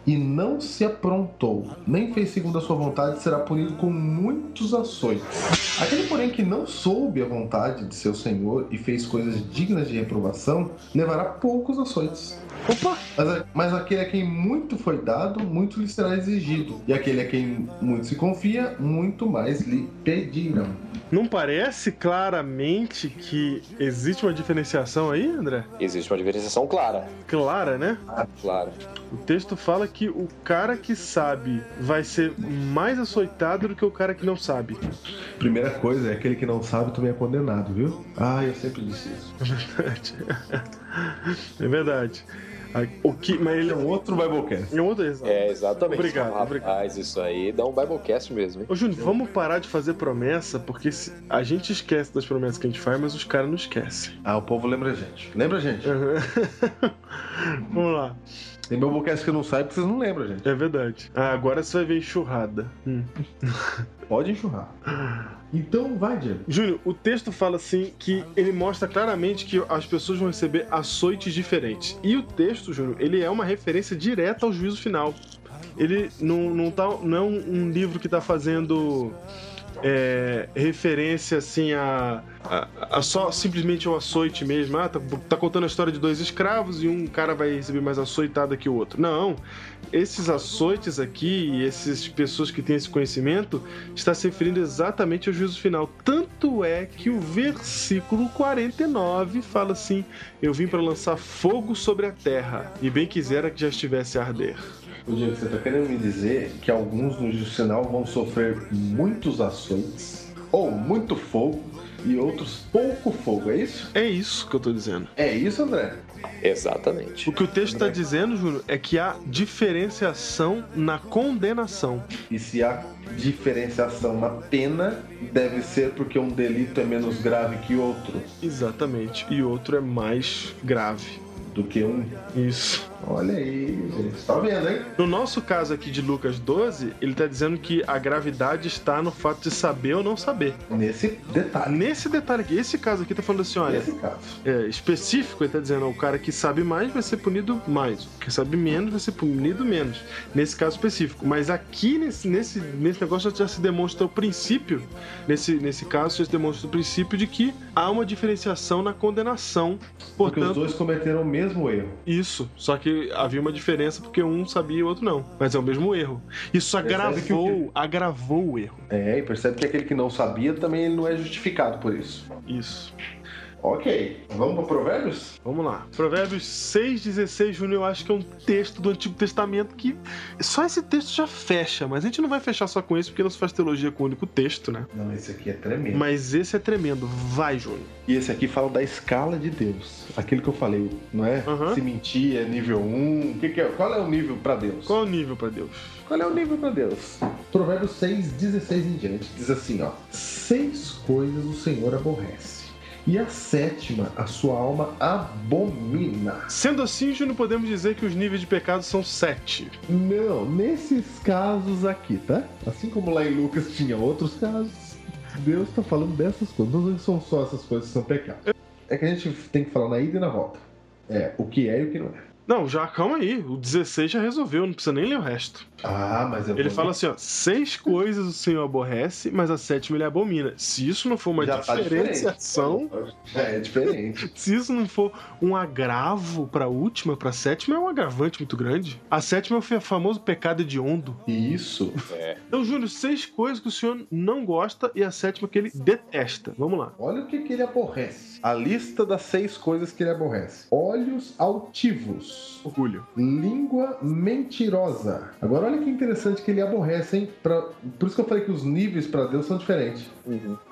e não se aprontou, nem fez segundo a sua vontade, será punido com muitos açoites. Aquele, porém, que não soube a vontade de seu senhor e fez coisas dignas de reprovação, levará poucos açoites. Opa! Mas, mas aquele a quem muito foi dado, muito lhe será exigido. E aquele a quem muito se confia, muito mais lhe pedirão. Não parece claramente que existe uma diferenciação aí, André? Existe uma diferenciação clara. Clara, né? Claro. O texto fala que o cara que sabe vai ser mais açoitado do que o cara que não sabe. Primeira coisa, é aquele que não sabe também é condenado, viu? Ah, eu sempre disse isso. É verdade. É verdade. A- O que, mas ele É um outro Biblecast. é um outro exato. É, exatamente. Obrigado, Rapaz, obrigado. isso aí dá um Biblecast mesmo, hein? Ô, Júnior, vamos parar de fazer promessa, porque se- a gente esquece das promessas que a gente faz, mas os caras não esquecem. Ah, o povo lembra a gente. Lembra a gente? Uhum. (laughs) vamos lá. Tem Biblecast que eu não saio porque vocês não lembram, gente. É verdade. Ah, agora você vai ver enxurrada. Hum. (laughs) Pode enxurrar. Então vai, Diego. Júnior, o texto fala assim que ele mostra claramente que as pessoas vão receber açoites diferentes. E o texto, Júnior, ele é uma referência direta ao juízo final. Ele não, não, tá, não é um, um livro que tá fazendo é, referência assim a, a, a só simplesmente ao açoite mesmo. Ah, tá, tá contando a história de dois escravos e um cara vai receber mais açoitada que o outro. Não. Esses açoites aqui e essas pessoas que têm esse conhecimento está se referindo exatamente ao juízo final. Tanto é que o versículo 49 fala assim: Eu vim para lançar fogo sobre a terra, e bem quisera que já estivesse a arder. O Diego, você tá querendo me dizer que alguns no juízo final vão sofrer muitos açoites, ou muito fogo, e outros pouco fogo, é isso? É isso que eu tô dizendo. É isso, André? Exatamente. O que o texto está dizendo, Júnior, é que há diferenciação na condenação. E se há diferenciação na pena, deve ser porque um delito é menos grave que outro, Exatamente. E outro é mais grave. do que um. Isso. Olha aí, gente. Tá vendo, hein? No nosso caso aqui de Lucas 12, ele está dizendo que a gravidade está no fato de saber ou não saber. Nesse detalhe. Nesse detalhe aqui, esse caso aqui tá falando assim, olha, Nesse caso. é, específico, ele tá dizendo, o cara que sabe mais vai ser punido mais, o que sabe menos vai ser punido menos. Nesse caso específico. Mas aqui nesse, nesse, nesse negócio já se demonstra o princípio, nesse, nesse caso já se demonstra o princípio de que há uma diferenciação na condenação. Porque os Portanto, dois cometeram o mesmo erro. isso. Só que havia uma diferença porque um sabia e o outro não. Mas é o mesmo erro. Isso Percebe que agravou, agravou o erro. É, e percebe que aquele que não sabia também não é justificado por isso. Isso. Ok. Vamos para Provérbios? Vamos lá. Provérbios 6,16, Júnior, eu acho que é um texto do Antigo Testamento que só esse texto já fecha, mas a gente não vai fechar só com isso porque não se faz teologia com o único texto, né? Não, esse aqui é tremendo. Mas esse é tremendo. Vai, Júnior. E esse aqui fala da escala de Deus. Aquilo que eu falei, não é? Aham. Se mentir é nível 1. O que que é? Qual é o nível para Deus? Qual é o nível pra Deus? Qual é o nível para Deus? Provérbios 6, 16 em diante. Diz assim, ó. Seis coisas o Senhor aborrece. E a sétima, a sua alma abomina. Sendo assim, Júnior, podemos dizer que os níveis de pecado são sete. Não, nesses casos aqui, tá? Assim como lá em Lucas tinha outros casos, Deus tá falando dessas coisas. Não são só essas coisas que são pecado. É que a gente tem que falar na ida e na volta. É, o que é e o que não é. Não, já calma aí. O 16 já resolveu, não precisa nem ler o resto. Ah, mas eu Ele vou- fala assim, ó, seis coisas o Senhor aborrece, mas a sétima ele abomina. Se isso não for uma Já tá diferenciação, Já é diferente. (laughs) se isso não for um agravo pra última, pra sétima, é um agravante muito grande. A sétima é o famoso pecado hediondo. Isso. É. Então, Júnior, seis coisas que o senhor não gosta e a sétima que ele detesta. Vamos lá. Olha o que, que ele aborrece. A lista das seis coisas que ele aborrece: olhos altivos, Orgulho. língua mentirosa. Agora, olha que interessante que ele aborrece, hein? Pra- Por isso que eu falei que os níveis para Deus são diferentes.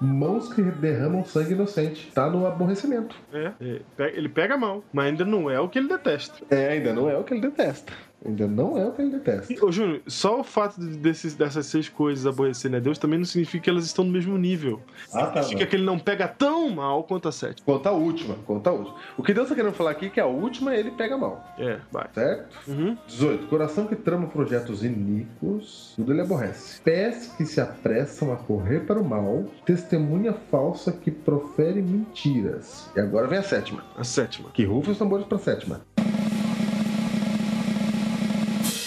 Mãos que derramam sangue inocente. Tá no aborrecimento. É, é, ele pega mal, mas ainda não é o que ele detesta. É, ainda não é o que ele detesta. Ainda não é o que ele detesta. E, Ô, Júnior, só o fato de- desses, dessas seis coisas aborrecerem a Deus também não significa que elas estão no mesmo nível. Ah, tá. Significa que ele não pega tão mal quanto a sétima. Conta a última, conta a última. O que Deus tá querendo falar aqui é que a última ele pega mal. É, vai. Certo? Uhum. 18. Coração que trama projetos iníquos, tudo ele aborrece. Pés que se apressam a correr para o mal, testemunha falsa que profere mentiras. E agora vem a sétima. A sétima. Que rufa os tambores para a sétima.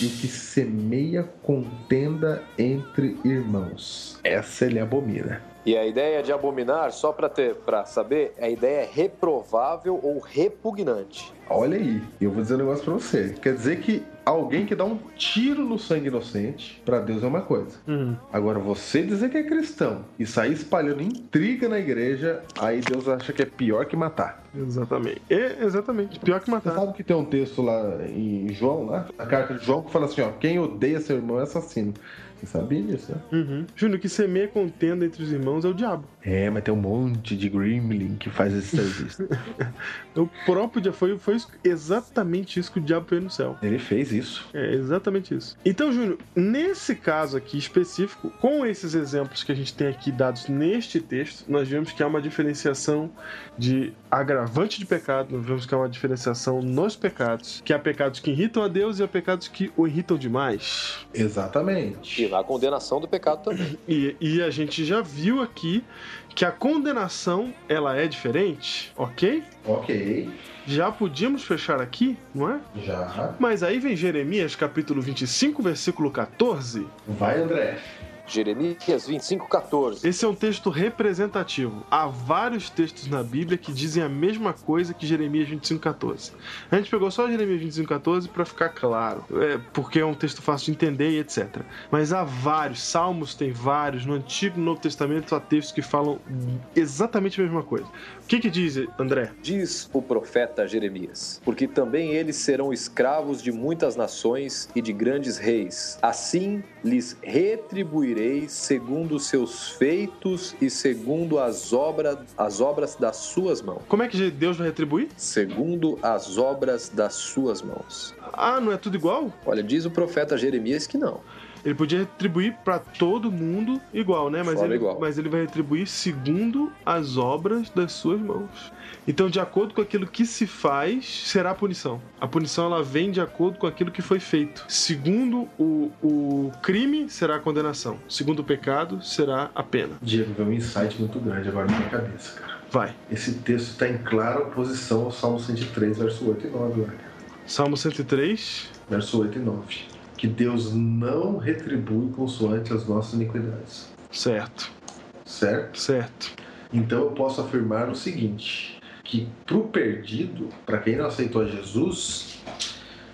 E o que semeia contenda entre irmãos. Essa ele abomina. E a ideia de abominar, só pra ter, para saber, a ideia é reprovável ou repugnante. Olha aí, eu vou dizer um negócio pra você. Quer dizer que alguém que dá um tiro no sangue inocente, pra Deus é uma coisa. Uhum. Agora, você dizer que é cristão e sair espalhando intriga na igreja, aí Deus acha que é pior que matar. Exatamente. É, exatamente. Pior que Você matar. sabe que tem um texto lá em João, lá, na carta de João, que fala assim, ó, quem odeia seu irmão é assassino. Você sabia disso, né? Uhum. Júnior, que semeia contenda entre os irmãos é o diabo. É, mas tem um monte de gremlin que faz esse serviço. (laughs) O próprio dia foi, foi exatamente isso que o diabo fez no céu. Ele fez isso. É exatamente isso. Então, Júnior, nesse caso aqui específico, com esses exemplos que a gente tem aqui dados neste texto, nós vemos que há uma diferenciação de agravante de pecado, nós vemos que há uma diferenciação nos pecados, que há pecados que irritam a Deus e há pecados que o irritam demais. Exatamente. E na condenação do pecado também. (laughs) E, e a gente já viu aqui que a condenação ela é diferente, ok? Ok, Já podíamos fechar aqui, não é? já. Mas aí vem Jeremias capítulo 25, versículo 14. Vai, André. Jeremias 25, 14. Esse é um texto representativo. Há vários textos na Bíblia que dizem a mesma coisa que Jeremias 25:14. A gente pegou só Jeremias 25:14 para ficar claro, é, porque é um texto fácil de entender e etc. Mas há vários, Salmos tem vários, no Antigo e Novo Testamento há textos que falam exatamente a mesma coisa. O que que diz, André? Diz o profeta Jeremias: Porque também eles serão escravos de muitas nações e de grandes reis. Assim lhes retribuirei segundo os seus feitos e segundo as, obra, as obras das suas mãos. Como é que Deus vai retribuir? Segundo as obras das suas mãos. Ah, não é tudo igual? Olha, diz o profeta Jeremias que não. Ele podia retribuir para todo mundo igual, né? Mas ele, igual. mas ele vai retribuir segundo as obras das suas mãos. Então, de acordo com aquilo que se faz, será a punição. A punição ela vem de acordo com aquilo que foi feito. Segundo o, o crime, será a condenação. Segundo o pecado, será a pena. Diego, veio um insight muito grande agora na minha cabeça, cara. Vai. Esse texto está em clara oposição ao Salmo 103, verso 8 e 9, olha. Salmo 103. Verso 8 e 9. Que Deus não retribui consoante as nossas iniquidades. Certo. Certo? Certo. Então eu posso afirmar o seguinte: que pro perdido, para quem não aceitou a Jesus,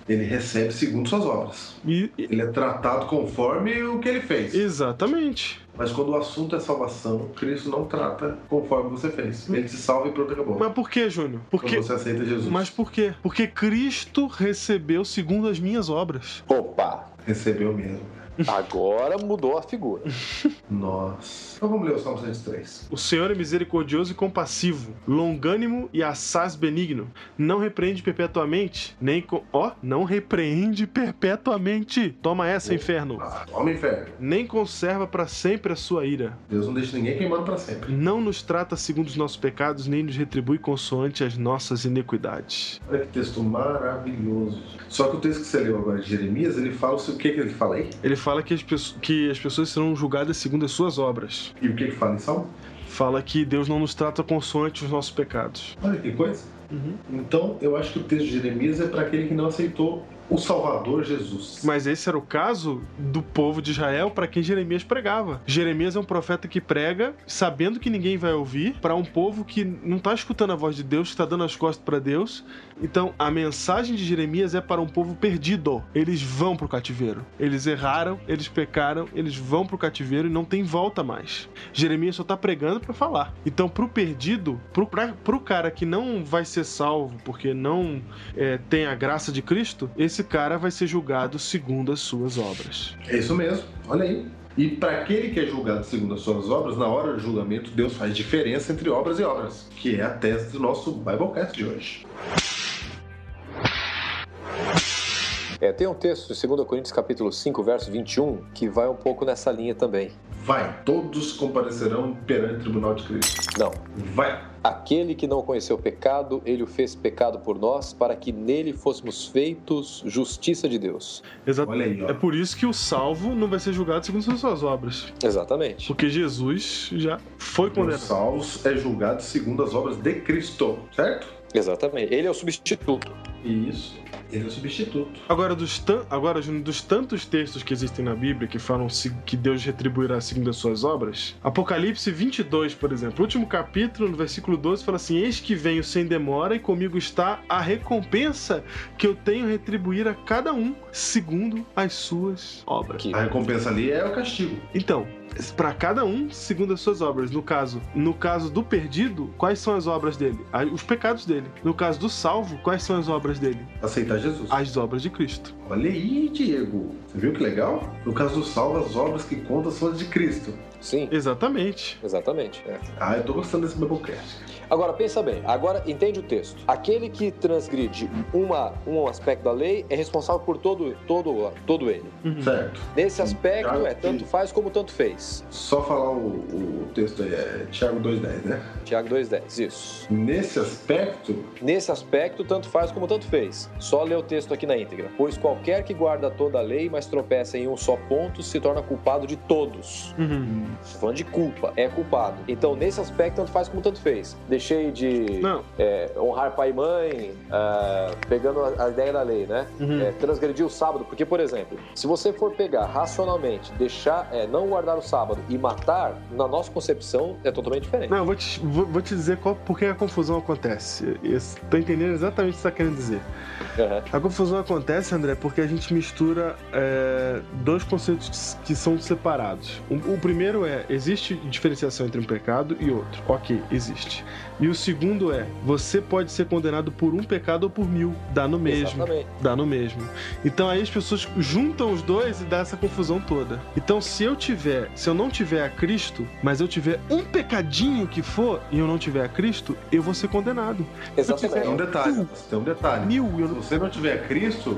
Ele recebe segundo suas obras. E, e- Ele é tratado conforme o que ele fez. exatamente. Mas quando o assunto é salvação, Cristo não trata conforme você fez. Ele te salva e pronto, acabou. Mas por que, Júnior? Porque Quando você aceita Jesus. Mas por quê? Porque Cristo recebeu segundo as minhas obras. Opa! Recebeu mesmo. Agora mudou a figura. (laughs) Nossa. Então vamos ler o Salmo 103. O Senhor é misericordioso e compassivo, longânimo e assaz benigno. Não repreende perpetuamente, nem com. Ó, não repreende perpetuamente. Toma essa, inferno. Ah, toma inferno. Nem conserva para sempre a sua ira. Deus não deixa ninguém queimando pra sempre. Não nos trata segundo os nossos pecados, nem nos retribui consoante as nossas iniquidades. Olha que texto maravilhoso. Só que o texto que você leu agora de Jeremias, ele fala o que, que ele fala aí? Ele fala que as, pesso- que as pessoas serão julgadas segundo as suas obras. E o que, que fala em Salmo? Fala que Deus não nos trata consoante os nossos pecados. Olha que coisa. Uhum. Então, eu acho que o texto de Jeremias é para aquele que não aceitou o Salvador Jesus. Mas esse era o caso do povo de Israel para quem Jeremias pregava. Jeremias é um profeta que prega sabendo que ninguém vai ouvir para um povo que não está escutando a voz de Deus, que está dando as costas para Deus. Então, a mensagem de Jeremias é para um povo perdido. Eles vão para o cativeiro. Eles erraram, eles pecaram, eles vão para o cativeiro e não tem volta mais. Jeremias só está pregando para falar. Então, para o perdido, para o cara que não vai ser salvo porque não é, tem a graça de Cristo, esse cara vai ser julgado segundo as suas obras. É isso mesmo. Olha aí. E para aquele que é julgado segundo as suas obras, na hora do julgamento, Deus faz diferença entre obras e obras, que é a tese do nosso Biblecast de hoje. É, tem um texto de 2 Coríntios capítulo 5, verso 21, que vai um pouco nessa linha também. Vai, todos comparecerão perante o tribunal de Cristo. Não. Vai. Aquele que não conheceu o pecado, ele o fez pecado por nós, para que nele fôssemos feitos justiça de Deus. Olha aí, ó. É por isso que o salvo não vai ser julgado segundo as suas obras. Exatamente. Porque Jesus já foi condenado. salvos é julgado segundo as obras de Cristo, certo? Exatamente. Ele é o substituto. Isso. Ele é o substituto. Agora, dos, tan- agora, Júnior, dos tantos textos que existem na Bíblia que falam se- que Deus retribuirá segundo as suas obras, Apocalipse 22, por exemplo, o último capítulo, no versículo 12, fala assim: Eis que venho sem demora e comigo está a recompensa que eu tenho a retribuir a cada um segundo as suas obras. A recompensa ali é o castigo. Então, para cada um segundo as suas obras. No caso, no caso do perdido, quais são as obras dele? Os pecados dele. No caso do salvo, quais são as obras dele? Aceitar Jesus. As obras de Cristo. Olha aí, Diego. Você viu que legal? No caso do salvo, as obras que contam são as de Cristo. Sim, Exatamente. exatamente. é. Ah, eu tô gostando desse Biblecast. Agora, pensa bem. Agora, entende o texto. Aquele que transgride uma, um aspecto da lei é responsável por todo, todo, todo ele. Certo. Nesse aspecto, Já é tanto que- faz como tanto fez. Só falar o, o texto aí, é Tiago 2,10, né? Tiago 2,10, isso. Nesse aspecto, Nesse aspecto, tanto faz como tanto fez. Só ler o texto aqui na íntegra. Pois qualquer que guarda toda a lei, mas tropeça em um só ponto, se torna culpado de todos. Uhum. Falando de culpa, é culpado. Então, nesse aspecto, tanto faz como tanto fez. Deixei de é, honrar pai e mãe, ah, pegando a, a ideia da lei, né? Uhum. É, transgredir o sábado. Porque, por exemplo, se você for pegar racionalmente, deixar, é, não guardar o sábado e matar, na nossa concepção, é totalmente diferente. Não, eu vou te, vou, vou te dizer qual, por que a confusão acontece. Tô entendendo exatamente o que você está querendo dizer. Aham. A confusão acontece, André, porque a gente mistura é, dois conceitos que são separados. O, o primeiro é, existe diferenciação entre um pecado e outro. Ok, existe. E o segundo é, você pode ser condenado por um pecado ou por mil. Dá no mesmo. Exatamente. Dá no mesmo. Então aí as pessoas juntam os dois e dá essa confusão toda. Então se eu tiver, se eu não tiver a Cristo, mas eu tiver um pecadinho que for e eu não tiver a Cristo, eu vou ser condenado. Exatamente. tem um detalhe. Tem um detalhe. Mil, eu Se você não tiver Cristo,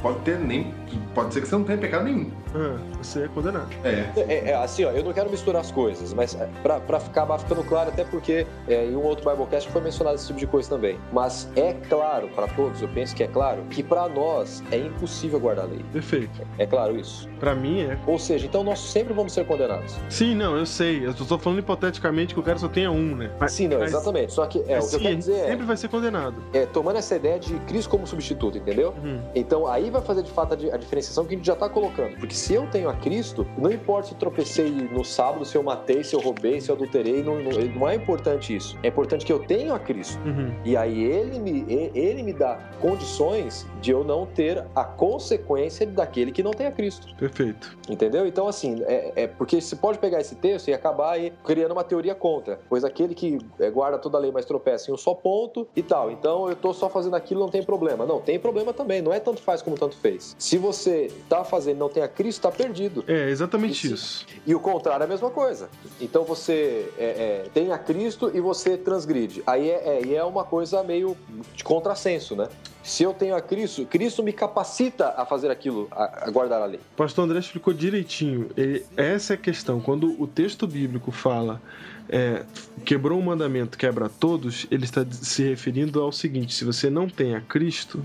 pode ter nem. Pode ser que você não tenha pecado nenhum. Ah, você é condenado. É. É, é, assim, ó, eu não quero misturar as coisas, mas é, pra, pra acabar ficando claro, até porque é, em um outro Biblecast foi mencionado esse tipo de coisa também. Mas é claro para todos, eu penso que é claro, que pra nós é impossível guardar a lei. Perfeito. É claro isso. Pra mim é. Ou seja, então nós sempre vamos ser condenados. Sim, não, eu sei. Eu tô falando hipoteticamente que o cara só tenha um, né? Mas, Sim, não, mas- exatamente. Só que é, mas o que eu sim, quero ele dizer é, sempre vai ser condenado. é, tomando essa ideia de Cristo como substituto, entendeu? Uhum. Então aí vai fazer de fato a, a diferenciação que a gente já tá colocando. Porque se eu tenho a Cristo, não importa se eu tropecei no sábado, se eu matei, se eu roubei, se eu adulterei, não, não, não é importante isso. É importante que eu tenho a Cristo. Uhum. E aí ele me, e- ele me dá condições de eu não ter a consequência daquele que não tem a Cristo. Perfeito. Entendeu? Então, assim, é, é porque você pode pegar esse texto e acabar aí criando uma teoria contra. Pois aquele que é, guarda toda a lei, mas tropeça em um só ponto e tal. Então eu tô só fazendo aquilo, não tem problema. Não, tem problema também. Não é tanto faz como tanto fez. Se você tá fazendo e não tem a Cristo, tá perdido. É, exatamente Isso. isso. E o contrário é a mesma coisa. Então você é, é, tem a Cristo e você transgride. Aí é, é, é uma coisa meio de contrassenso, né? Se eu tenho a Cristo, Cristo me capacita a fazer aquilo, a, a guardar a lei. Pastor André explicou direitinho. E essa é a questão. Quando o texto bíblico fala é, quebrou um mandamento, quebra todos, ele está se referindo ao seguinte: se você não tem a Cristo,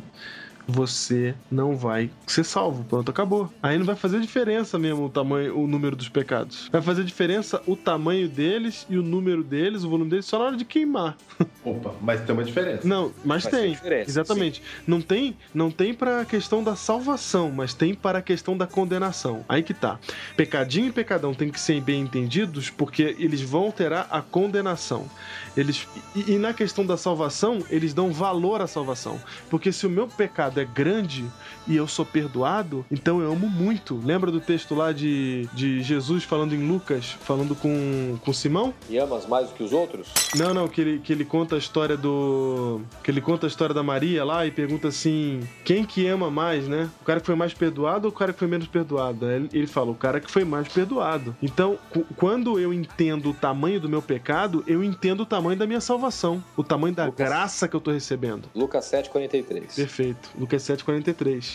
você não vai ser salvo. Pronto, acabou. Aí não vai fazer diferença mesmo o tamanho, o número dos pecados. Vai fazer diferença o tamanho deles e o número deles, o volume deles, só na hora de queimar. (laughs) Opa, mas tem uma diferença. Não, mas tem. diferença, Exatamente. Não tem, não tem para a questão da salvação, mas tem para a questão da condenação. Aí que tá. Pecadinho e pecadão tem que ser bem entendidos porque eles vão alterar a condenação. Eles e, e na questão da salvação, eles dão valor à salvação. Porque se o meu pecado é grande e eu sou perdoado, então eu amo muito. Lembra do texto lá de, de Jesus falando em Lucas, falando com, com Simão? E amas mais do que os outros? Não, não, que ele, que ele conta a história do. Que ele conta a história da Maria lá e pergunta assim: quem que ama mais, né? O cara que foi mais perdoado ou o cara que foi menos perdoado? Ele, ele fala: o cara que foi mais perdoado. Então, quando eu entendo o tamanho do meu pecado, eu entendo o tamanho da minha salvação, o tamanho da Lucas. graça que eu tô recebendo. Lucas 7,43. Perfeito. Lucas 7,43.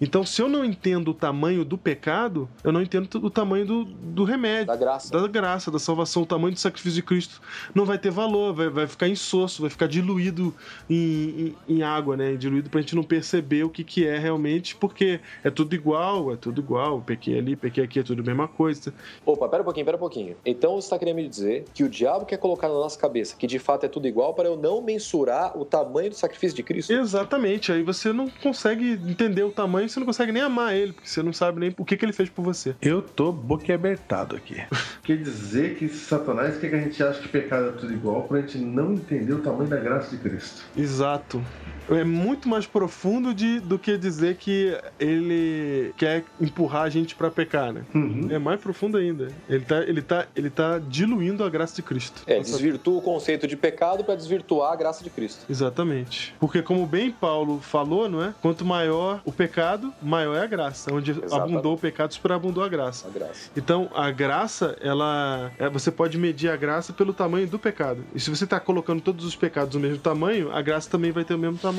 Então, se eu não entendo o tamanho do pecado, eu não entendo o tamanho do, do remédio. Da graça. Da graça, da salvação, o tamanho do sacrifício de Cristo não vai ter valor, vai, vai ficar insosso, vai ficar diluído em, em, em água, né? Diluído pra gente não perceber o que, que é realmente, porque é tudo igual, é tudo igual. Pequei ali, pequei aqui, é tudo a mesma coisa. Opa, pera um pouquinho, pera um pouquinho. Então você está querendo me dizer que o diabo quer colocar na nossa cabeça que de fato é tudo igual para eu não mensurar o tamanho do sacrifício de Cristo? Exatamente, aí você não consegue entender o tamanho, você não consegue nem amar ele, porque você não sabe nem o que, que ele fez por você. Eu tô boquiabertado aqui. (laughs) Quer dizer que Satanás quer que a gente ache que pecado é tudo igual pra gente não entender o tamanho da graça de Cristo. Exato. É muito mais profundo de, do que dizer que ele quer empurrar a gente pra pecar, né? Uhum. É mais profundo ainda. Ele tá, ele tá, ele tá diluindo a graça de Cristo. É, Nossa, desvirtua o conceito de pecado para desvirtuar a graça de Cristo. Exatamente. Porque como bem Paulo falou, não é? Quanto maior o pecado, maior é a graça. Onde Exatamente. abundou o pecado, superabundou a graça. A graça. Então, a graça, ela. é, você pode medir a graça pelo tamanho do pecado. E se você está colocando todos os pecados no mesmo tamanho, a graça também vai ter o mesmo tamanho,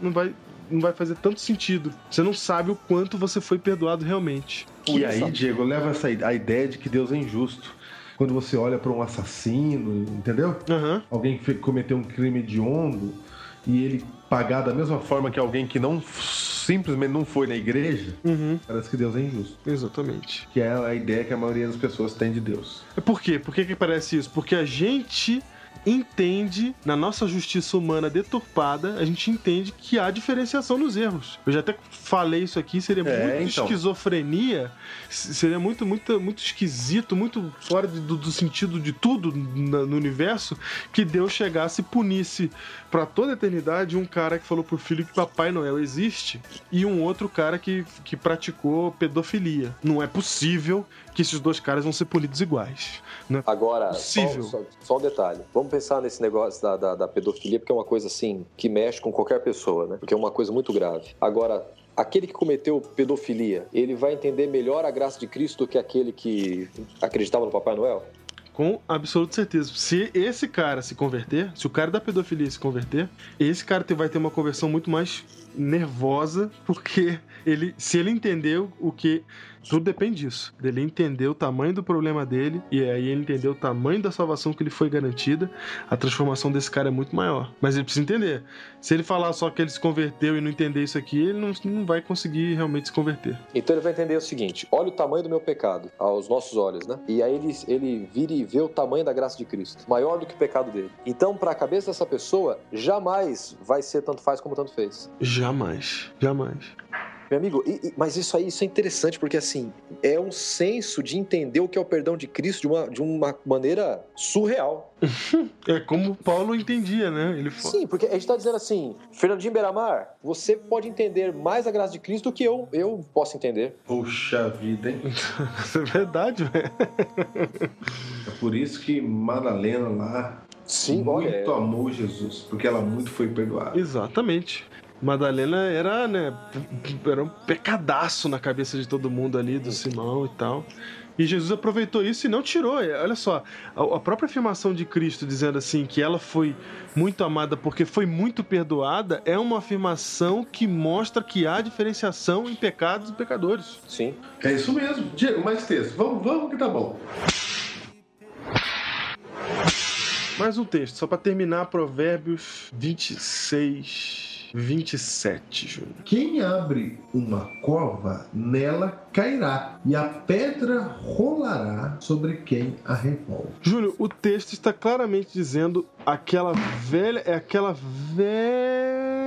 não vai, não vai fazer tanto sentido. Você não sabe o quanto você foi perdoado realmente. E aí, Diego, leva essa, a ideia de que Deus é injusto. Quando você olha pra um assassino, entendeu? Aham. Alguém que cometeu um crime hediondo e ele pagar da mesma forma que alguém que não simplesmente não foi na igreja, Uhum. parece que Deus é injusto. Exatamente. Que é a ideia que a maioria das pessoas tem de Deus. Por quê? Por que, que parece isso? Porque a gente entende, na nossa justiça humana deturpada, a gente entende que há diferenciação nos erros. Eu já até falei isso aqui, seria É, muito então. esquizofrenia, seria muito, muito, muito esquisito, muito fora do, do sentido de tudo na- no universo, que Deus chegasse e punisse pra toda a eternidade um cara que falou pro filho que Papai Noel existe e um outro cara que, que praticou pedofilia. Não é possível que esses dois caras vão ser punidos iguais. Né? Agora, só, só- só um detalhe. Vamos pensar nesse negócio da, da, da pedofilia, porque é uma coisa assim que mexe com qualquer pessoa, né? Porque é uma coisa muito grave. Agora, aquele que cometeu pedofilia, ele vai entender melhor a graça de Cristo do que aquele que acreditava no Papai Noel? Com absoluta certeza. Se esse cara se converter, se o cara da pedofilia se converter, esse cara vai ter uma conversão muito mais nervosa, porque ele, se ele entendeu o que. Tudo depende disso. Dele entender o tamanho do problema dele, e aí ele entender o tamanho da salvação que lhe foi garantida, a transformação desse cara é muito maior. Mas ele precisa entender. Se ele falar só que ele se converteu e não entender isso aqui, ele não, não vai conseguir realmente se converter. Então ele vai entender o seguinte: olha o tamanho do meu pecado aos nossos olhos, né? E aí ele, ele vira e vê o tamanho da graça de Cristo, maior do que o pecado dele. Então, para a cabeça dessa pessoa, jamais vai ser tanto faz como tanto fez. Jamais. Jamais. Meu amigo, e- e- mas isso aí isso é interessante, porque assim, é um senso de entender o que é o perdão de Cristo de uma, de uma maneira surreal. (laughs) É como Paulo entendia, né? Ele fala. Sim, porque a gente tá dizendo assim, Fernandinho Beiramar, você pode entender mais a graça de Cristo do que eu, eu posso entender. Puxa vida, hein? Isso (laughs) é verdade, velho. É por isso que Madalena lá Sim, muito olha, é- amou Jesus, porque ela muito foi perdoada. Exatamente. Madalena era, né, era um pecadaço na cabeça de todo mundo ali, do Simão e tal. E Jesus aproveitou isso e não tirou. Olha só, a própria afirmação de Cristo dizendo assim que ela foi muito amada porque foi muito perdoada é uma afirmação que mostra que há diferenciação em pecados e pecadores. Sim. É isso mesmo. Diego, mais texto. Vamos, vamos que tá bom. Mais um texto, só para terminar, Provérbios 26, 27, Júnior. Quem abre uma cova, nela cairá, e a pedra rolará sobre quem a revolve. Júlio, o texto está claramente dizendo aquela velha. É aquela velha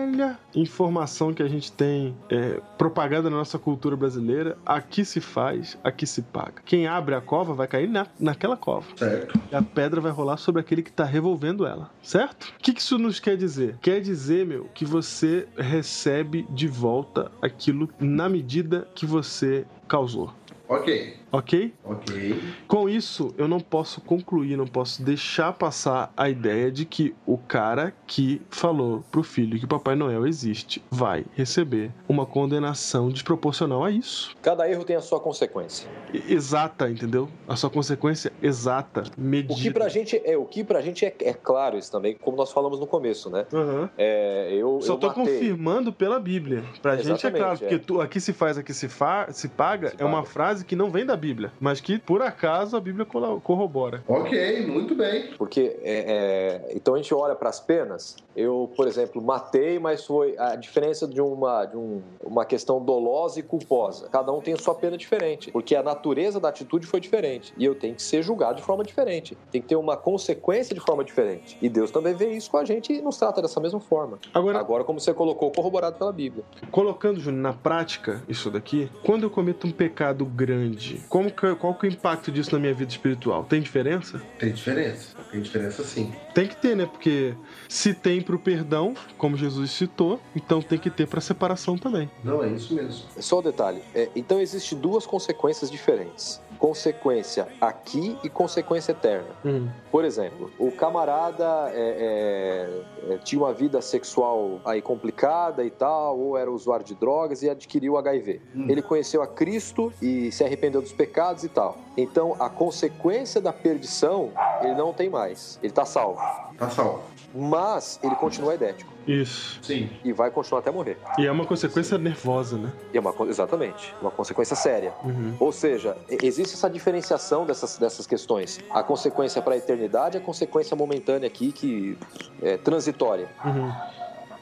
informação que a gente tem é, propaganda na nossa cultura brasileira. Aqui se faz, aqui se paga. Quem abre a cova vai cair na, naquela cova. Certo. E a pedra vai rolar sobre aquele que está revolvendo ela, certo? O que que isso nos quer dizer? Quer dizer, meu, que você recebe de volta aquilo na medida que você causou. Ok. Ok? Ok. Com isso, eu não posso concluir, não posso deixar passar a ideia de que o cara que falou pro filho que Papai Noel existe vai receber uma condenação desproporcional a isso. Cada erro tem a sua consequência. Exata, entendeu? A sua consequência exata, O que medida. pra gente é, o que pra gente é, é claro isso também, como nós falamos no começo, né? Aham. É, eu, Só eu tô matei. confirmando pela Bíblia. Pra gente é Exatamente, claro, é. porque tu, aqui se faz, aqui se, fa se paga, Se é uma paga. frase que não vem da Bíblia, mas que por acaso a Bíblia corrobora. Ok, muito bem. Porque é, é, então a gente olha para as penas. Eu, por exemplo, matei, mas foi a diferença de uma de um- uma questão dolosa e culposa. Cada um tem a sua pena diferente, porque a natureza da atitude foi diferente e eu tenho que ser julgado de forma diferente. Tem que ter uma consequência de forma diferente. E Deus também vê isso com a gente e nos trata dessa mesma forma. Agora, Agora, como você colocou, corroborado pela Bíblia. Colocando, Júnior, na prática isso daqui, quando eu cometo um pecado grande, como que- qual que é o impacto disso na minha vida espiritual? Tem diferença? Tem diferença. Tem diferença sim. Tem que ter, né? Porque se tem pro perdão, como Jesus citou, então tem que ter pra separação também. Não, é isso mesmo. Só o detalhe. É, então existem duas consequências diferentes. Consequência aqui e consequência eterna. Hum. Por exemplo, o camarada é, é, é, tinha uma vida sexual aí complicada e tal, ou era usuário de drogas e adquiriu HIV. Hum. Ele conheceu a Cristo e se arrependeu dos pecados e tal. Então, a consequência da perdição, ele não tem mais. Ele está salvo. Tá salvo. Mas ele continua idético Isso. Sim. e vai continuar até morrer. E é uma consequência nervosa, né? E é uma, exatamente, uma consequência séria. Uhum. Ou seja, existe essa diferenciação dessas, dessas questões. A consequência para a eternidade e a consequência momentânea aqui, que é transitória. Uhum.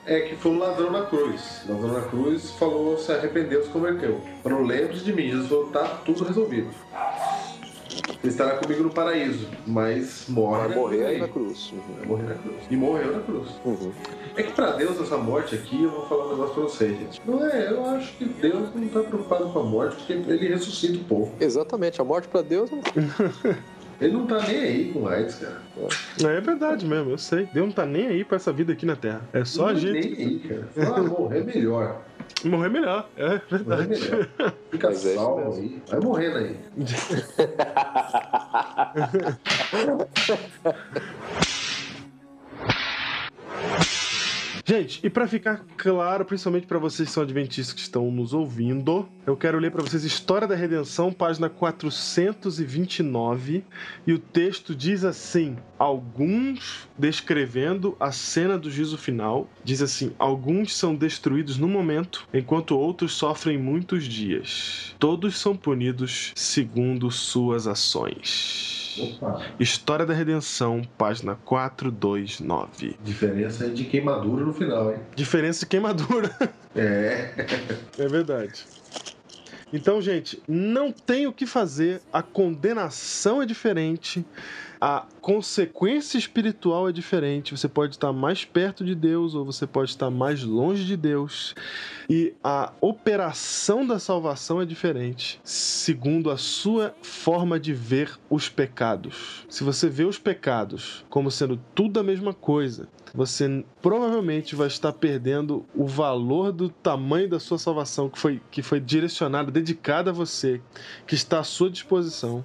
É que foi um ladrão na cruz. O ladrão na cruz falou, se arrependeu, se converteu. Falou, lembre de mim. Jesus falou, tá tudo resolvido. Ele estará comigo no paraíso, mas morre. Vai na morrer cruz aí na cruz. Vai morrer na cruz. E morreu na cruz. Uhum. É que pra Deus essa morte aqui, eu vou falar um negócio pra vocês, gente. Não é, eu acho que Deus não tá preocupado com a morte, porque ele ressuscita o povo. Exatamente, a morte para Deus não (laughs) Ele não tá nem aí com AIDS, cara. É verdade mesmo, eu sei. Deus não tá nem aí pra essa vida aqui na Terra. É só a não tá gente. nem aí, cara. Ah, morrer é melhor. (laughs) Morrer melhor, é Morrer é verdade. melhor. Fica Mas é salvo aí. Vai morrendo aí. (laughs) Gente, e pra ficar claro, principalmente pra vocês que são adventistas que estão nos ouvindo, eu quero ler pra vocês História da Redenção, página 429, e o texto diz assim: alguns descrevendo a cena do juízo final, diz assim: alguns são destruídos no momento, enquanto outros sofrem muitos dias. Todos são punidos segundo suas ações. Opa. História da Redenção, página 429. Diferença de queimadura no final, hein? Diferença de queimadura. (laughs) É. É verdade. Então, gente, não tem o que fazer. A condenação é diferente. a consequência espiritual é diferente. Você pode estar mais perto de Deus ou você pode estar mais longe de Deus. E a operação da salvação é diferente, segundo a sua forma de ver os pecados. Se você vê os pecados como sendo tudo a mesma coisa, você provavelmente vai estar perdendo o valor do tamanho da sua salvação que foi, que foi direcionada, dedicada a você, que está à sua disposição.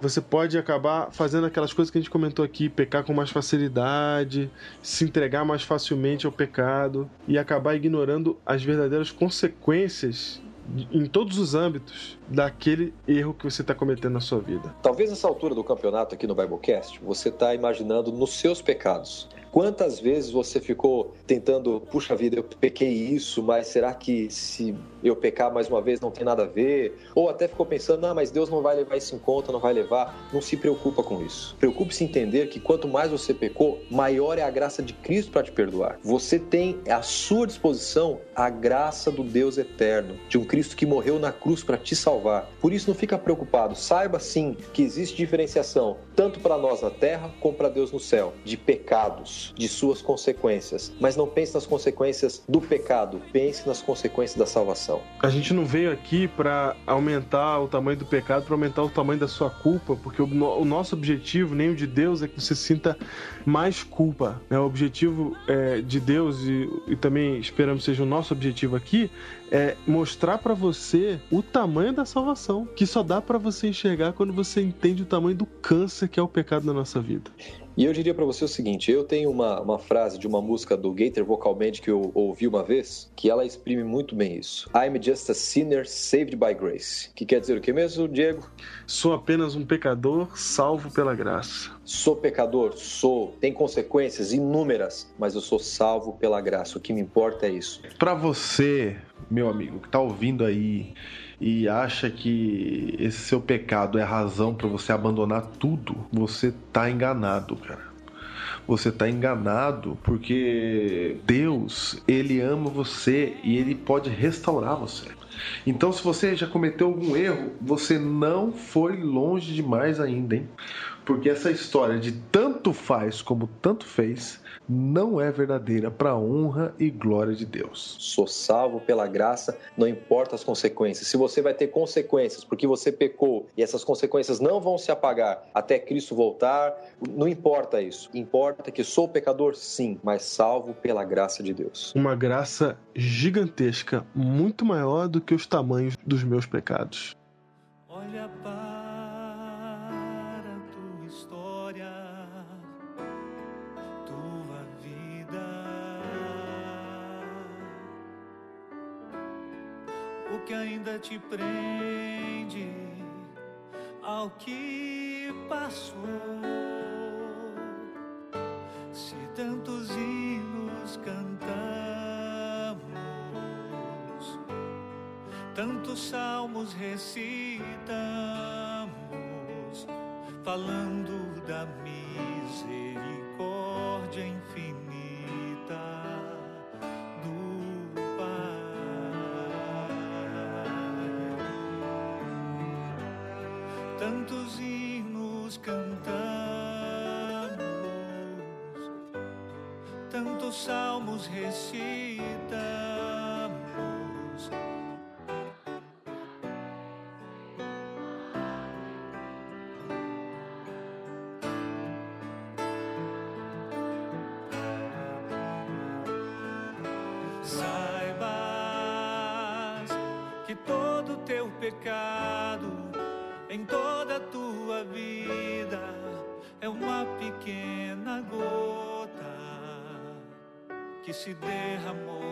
Você pode acabar fazendo aquelas coisas que a gente comentou aqui, pecar com mais facilidade, se entregar mais facilmente ao pecado e acabar ignorando as verdadeiras consequências em todos os âmbitos daquele erro que você está cometendo na sua vida. Talvez nessa altura do campeonato aqui no Biblecast, você está imaginando nos seus pecados. Quantas vezes você ficou tentando, puxa vida, eu pequei isso, mas será que se eu pecar mais uma vez não tem nada a ver? Ou até ficou pensando, ah, mas Deus não vai levar isso em conta, não vai levar. Não se preocupa com isso. Preocupe-se em entender que quanto mais você pecou, maior é a graça de Cristo para te perdoar. Você tem à sua disposição a graça do Deus eterno, de um Cristo que morreu na cruz para te salvar. Por isso não fica preocupado. Saiba sim que existe diferenciação, tanto para nós na terra como para Deus no céu, de pecados de suas consequências. Mas não pense nas consequências do pecado, pense nas consequências da salvação. A gente não veio aqui para aumentar o tamanho do pecado, para aumentar o tamanho da sua culpa, porque o, o nosso objetivo, nem o de Deus, é que você sinta mais culpa. né? O objetivo é, de Deus, e, e também esperamos seja o nosso objetivo aqui, é mostrar para você o tamanho da salvação, que só dá para você enxergar quando você entende o tamanho do câncer que é o pecado na nossa vida. E eu diria para você o seguinte: eu tenho uma, uma frase de uma música do Gator Vocal Band que eu ouvi uma vez, que ela exprime muito bem isso. I'm just a sinner saved by grace. Que quer dizer o que mesmo, Diego? Sou apenas um pecador salvo pela graça. Sou pecador, sou. Tem consequências inúmeras, mas eu sou salvo pela graça. O que me importa é isso. Pra você, meu amigo, que tá ouvindo aí e acha que esse seu pecado é razão pra você abandonar tudo, você tá enganado, cara. Você tá enganado porque Deus, ele ama você e ele pode restaurar você. Então, se você já cometeu algum erro, você não foi longe demais ainda, hein? Porque essa história de tanto faz como tanto fez não é verdadeira para a honra e glória de Deus. Sou salvo pela graça, não importa as consequências. Se você vai ter consequências porque você pecou e essas consequências não vão se apagar até Cristo voltar, não importa isso. Importa que sou pecador, sim, mas salvo pela graça de Deus. Uma graça gigantesca, muito maior do que os tamanhos dos meus pecados. Olha para que ainda te prende ao que passou? Se tantos hinos cantamos, tantos salmos recitamos, falando da misericórdia infinita Tantos hinos cantamos, tantos salmos recitamos. Se derramou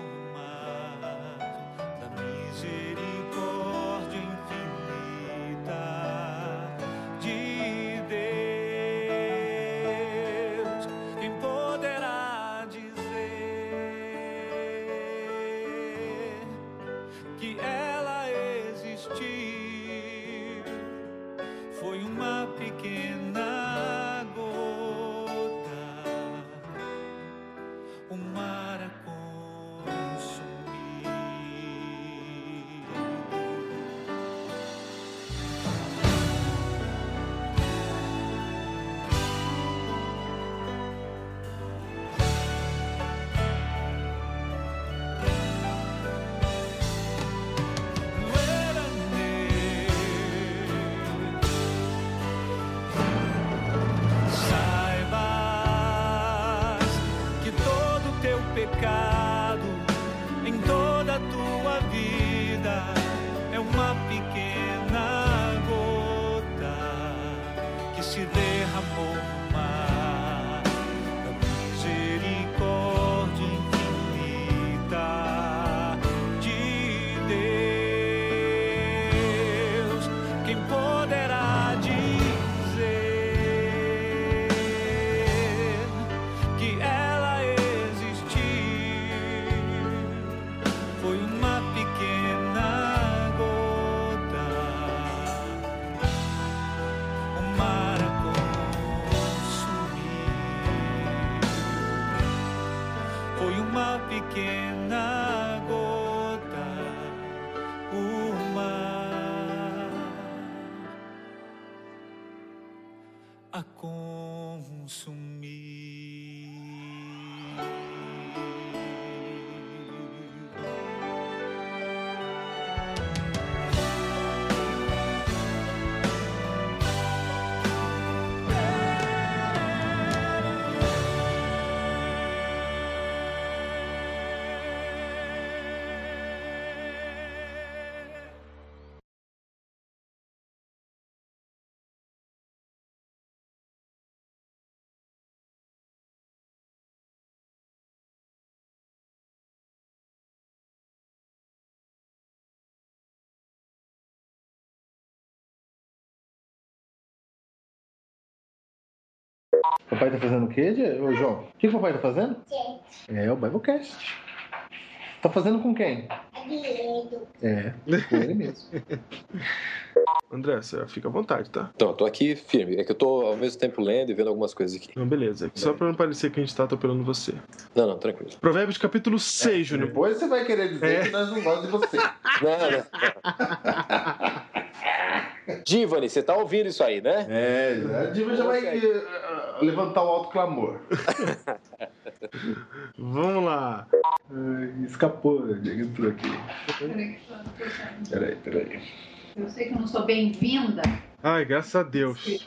Papai tá fazendo o quê, ô João? O que, que o papai tá fazendo? É, o Biblecast. Tá fazendo com quem? É, com ele mesmo. (laughs) André, você fica à vontade, tá? Então, eu tô aqui firme. É que eu tô ao mesmo tempo lendo e vendo algumas coisas aqui. Não, beleza. Só pra não parecer que a gente tá atropelando você. Não, não, tranquilo. Provérbios capítulo 6, Júnior. Depois você vai querer dizer É. que nós não gostamos de você. Não, não. (laughs) Divani, você tá ouvindo isso aí, né? É, a Diva já vai eh, levantar o alto clamor. (laughs) Vamos lá. Ai, escapou, Diego entrou aqui. Peraí, peraí. Eu sei que eu não sou bem-vinda. Ai, graças a Deus.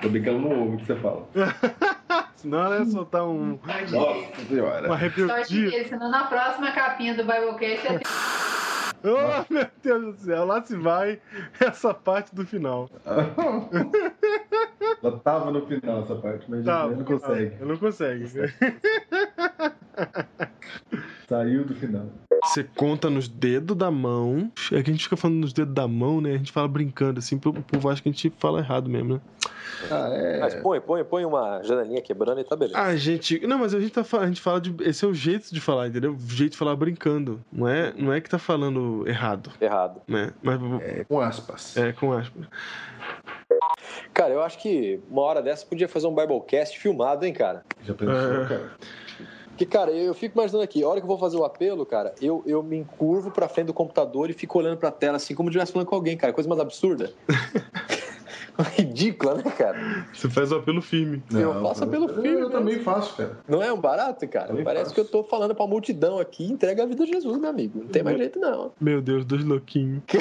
Tô brincando no ovo que você fala. (laughs) Senão ela ia soltar um. Nossa senhora. Uma rebeldia. senão na próxima capinha do Biblecast é (laughs) Oh, meu Deus do céu, lá se vai essa parte do final. (laughs) Ela tava no final essa parte, mas Tá, não consegue. Eu não consegue. (laughs) Saiu do final. Você conta nos dedos da mão. É que a gente fica falando nos dedos da mão, né? A gente fala brincando, assim, pro o povo acha que a gente fala errado mesmo, né? Ah, é. Mas põe, põe, põe uma janelinha quebrando e tá beleza. A gente. Não, mas a gente tá falando, a gente fala de. Esse é o jeito de falar, entendeu? O jeito de falar brincando. Não é, não é que tá falando errado, Errado. né? Mas É, com aspas. é com aspas. Cara, eu acho que uma hora dessa podia fazer um Biblecast filmado, hein, cara? Já pensou, É. cara? Porque, cara, eu, eu fico imaginando aqui, a hora que eu vou fazer o apelo, cara, eu, eu me encurvo pra frente do computador e fico olhando pra tela, assim, como se estivesse falando com alguém, cara. Coisa mais absurda. (laughs) (laughs) Ridícula, né, cara? Você faz o apelo firme. Eu faço apelo eu- firme Eu também faço, cara. Não é um barato, cara? Também Parece faço. que eu tô falando pra multidão aqui, entrega a vida a Jesus, meu amigo. Não tem mais jeito, não. Meu Deus, dois louquinhos. (laughs)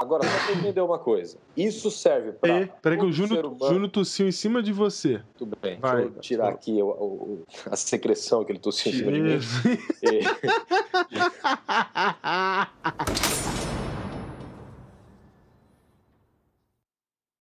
Agora, só pra entender uma coisa. Isso serve pra. E, peraí que o Júnior, Júnior tossiu em cima de você. Tudo bem, Vai. deixa eu tirar aqui o- o- a secreção que ele tossiu em cima de mim. E- (laughs)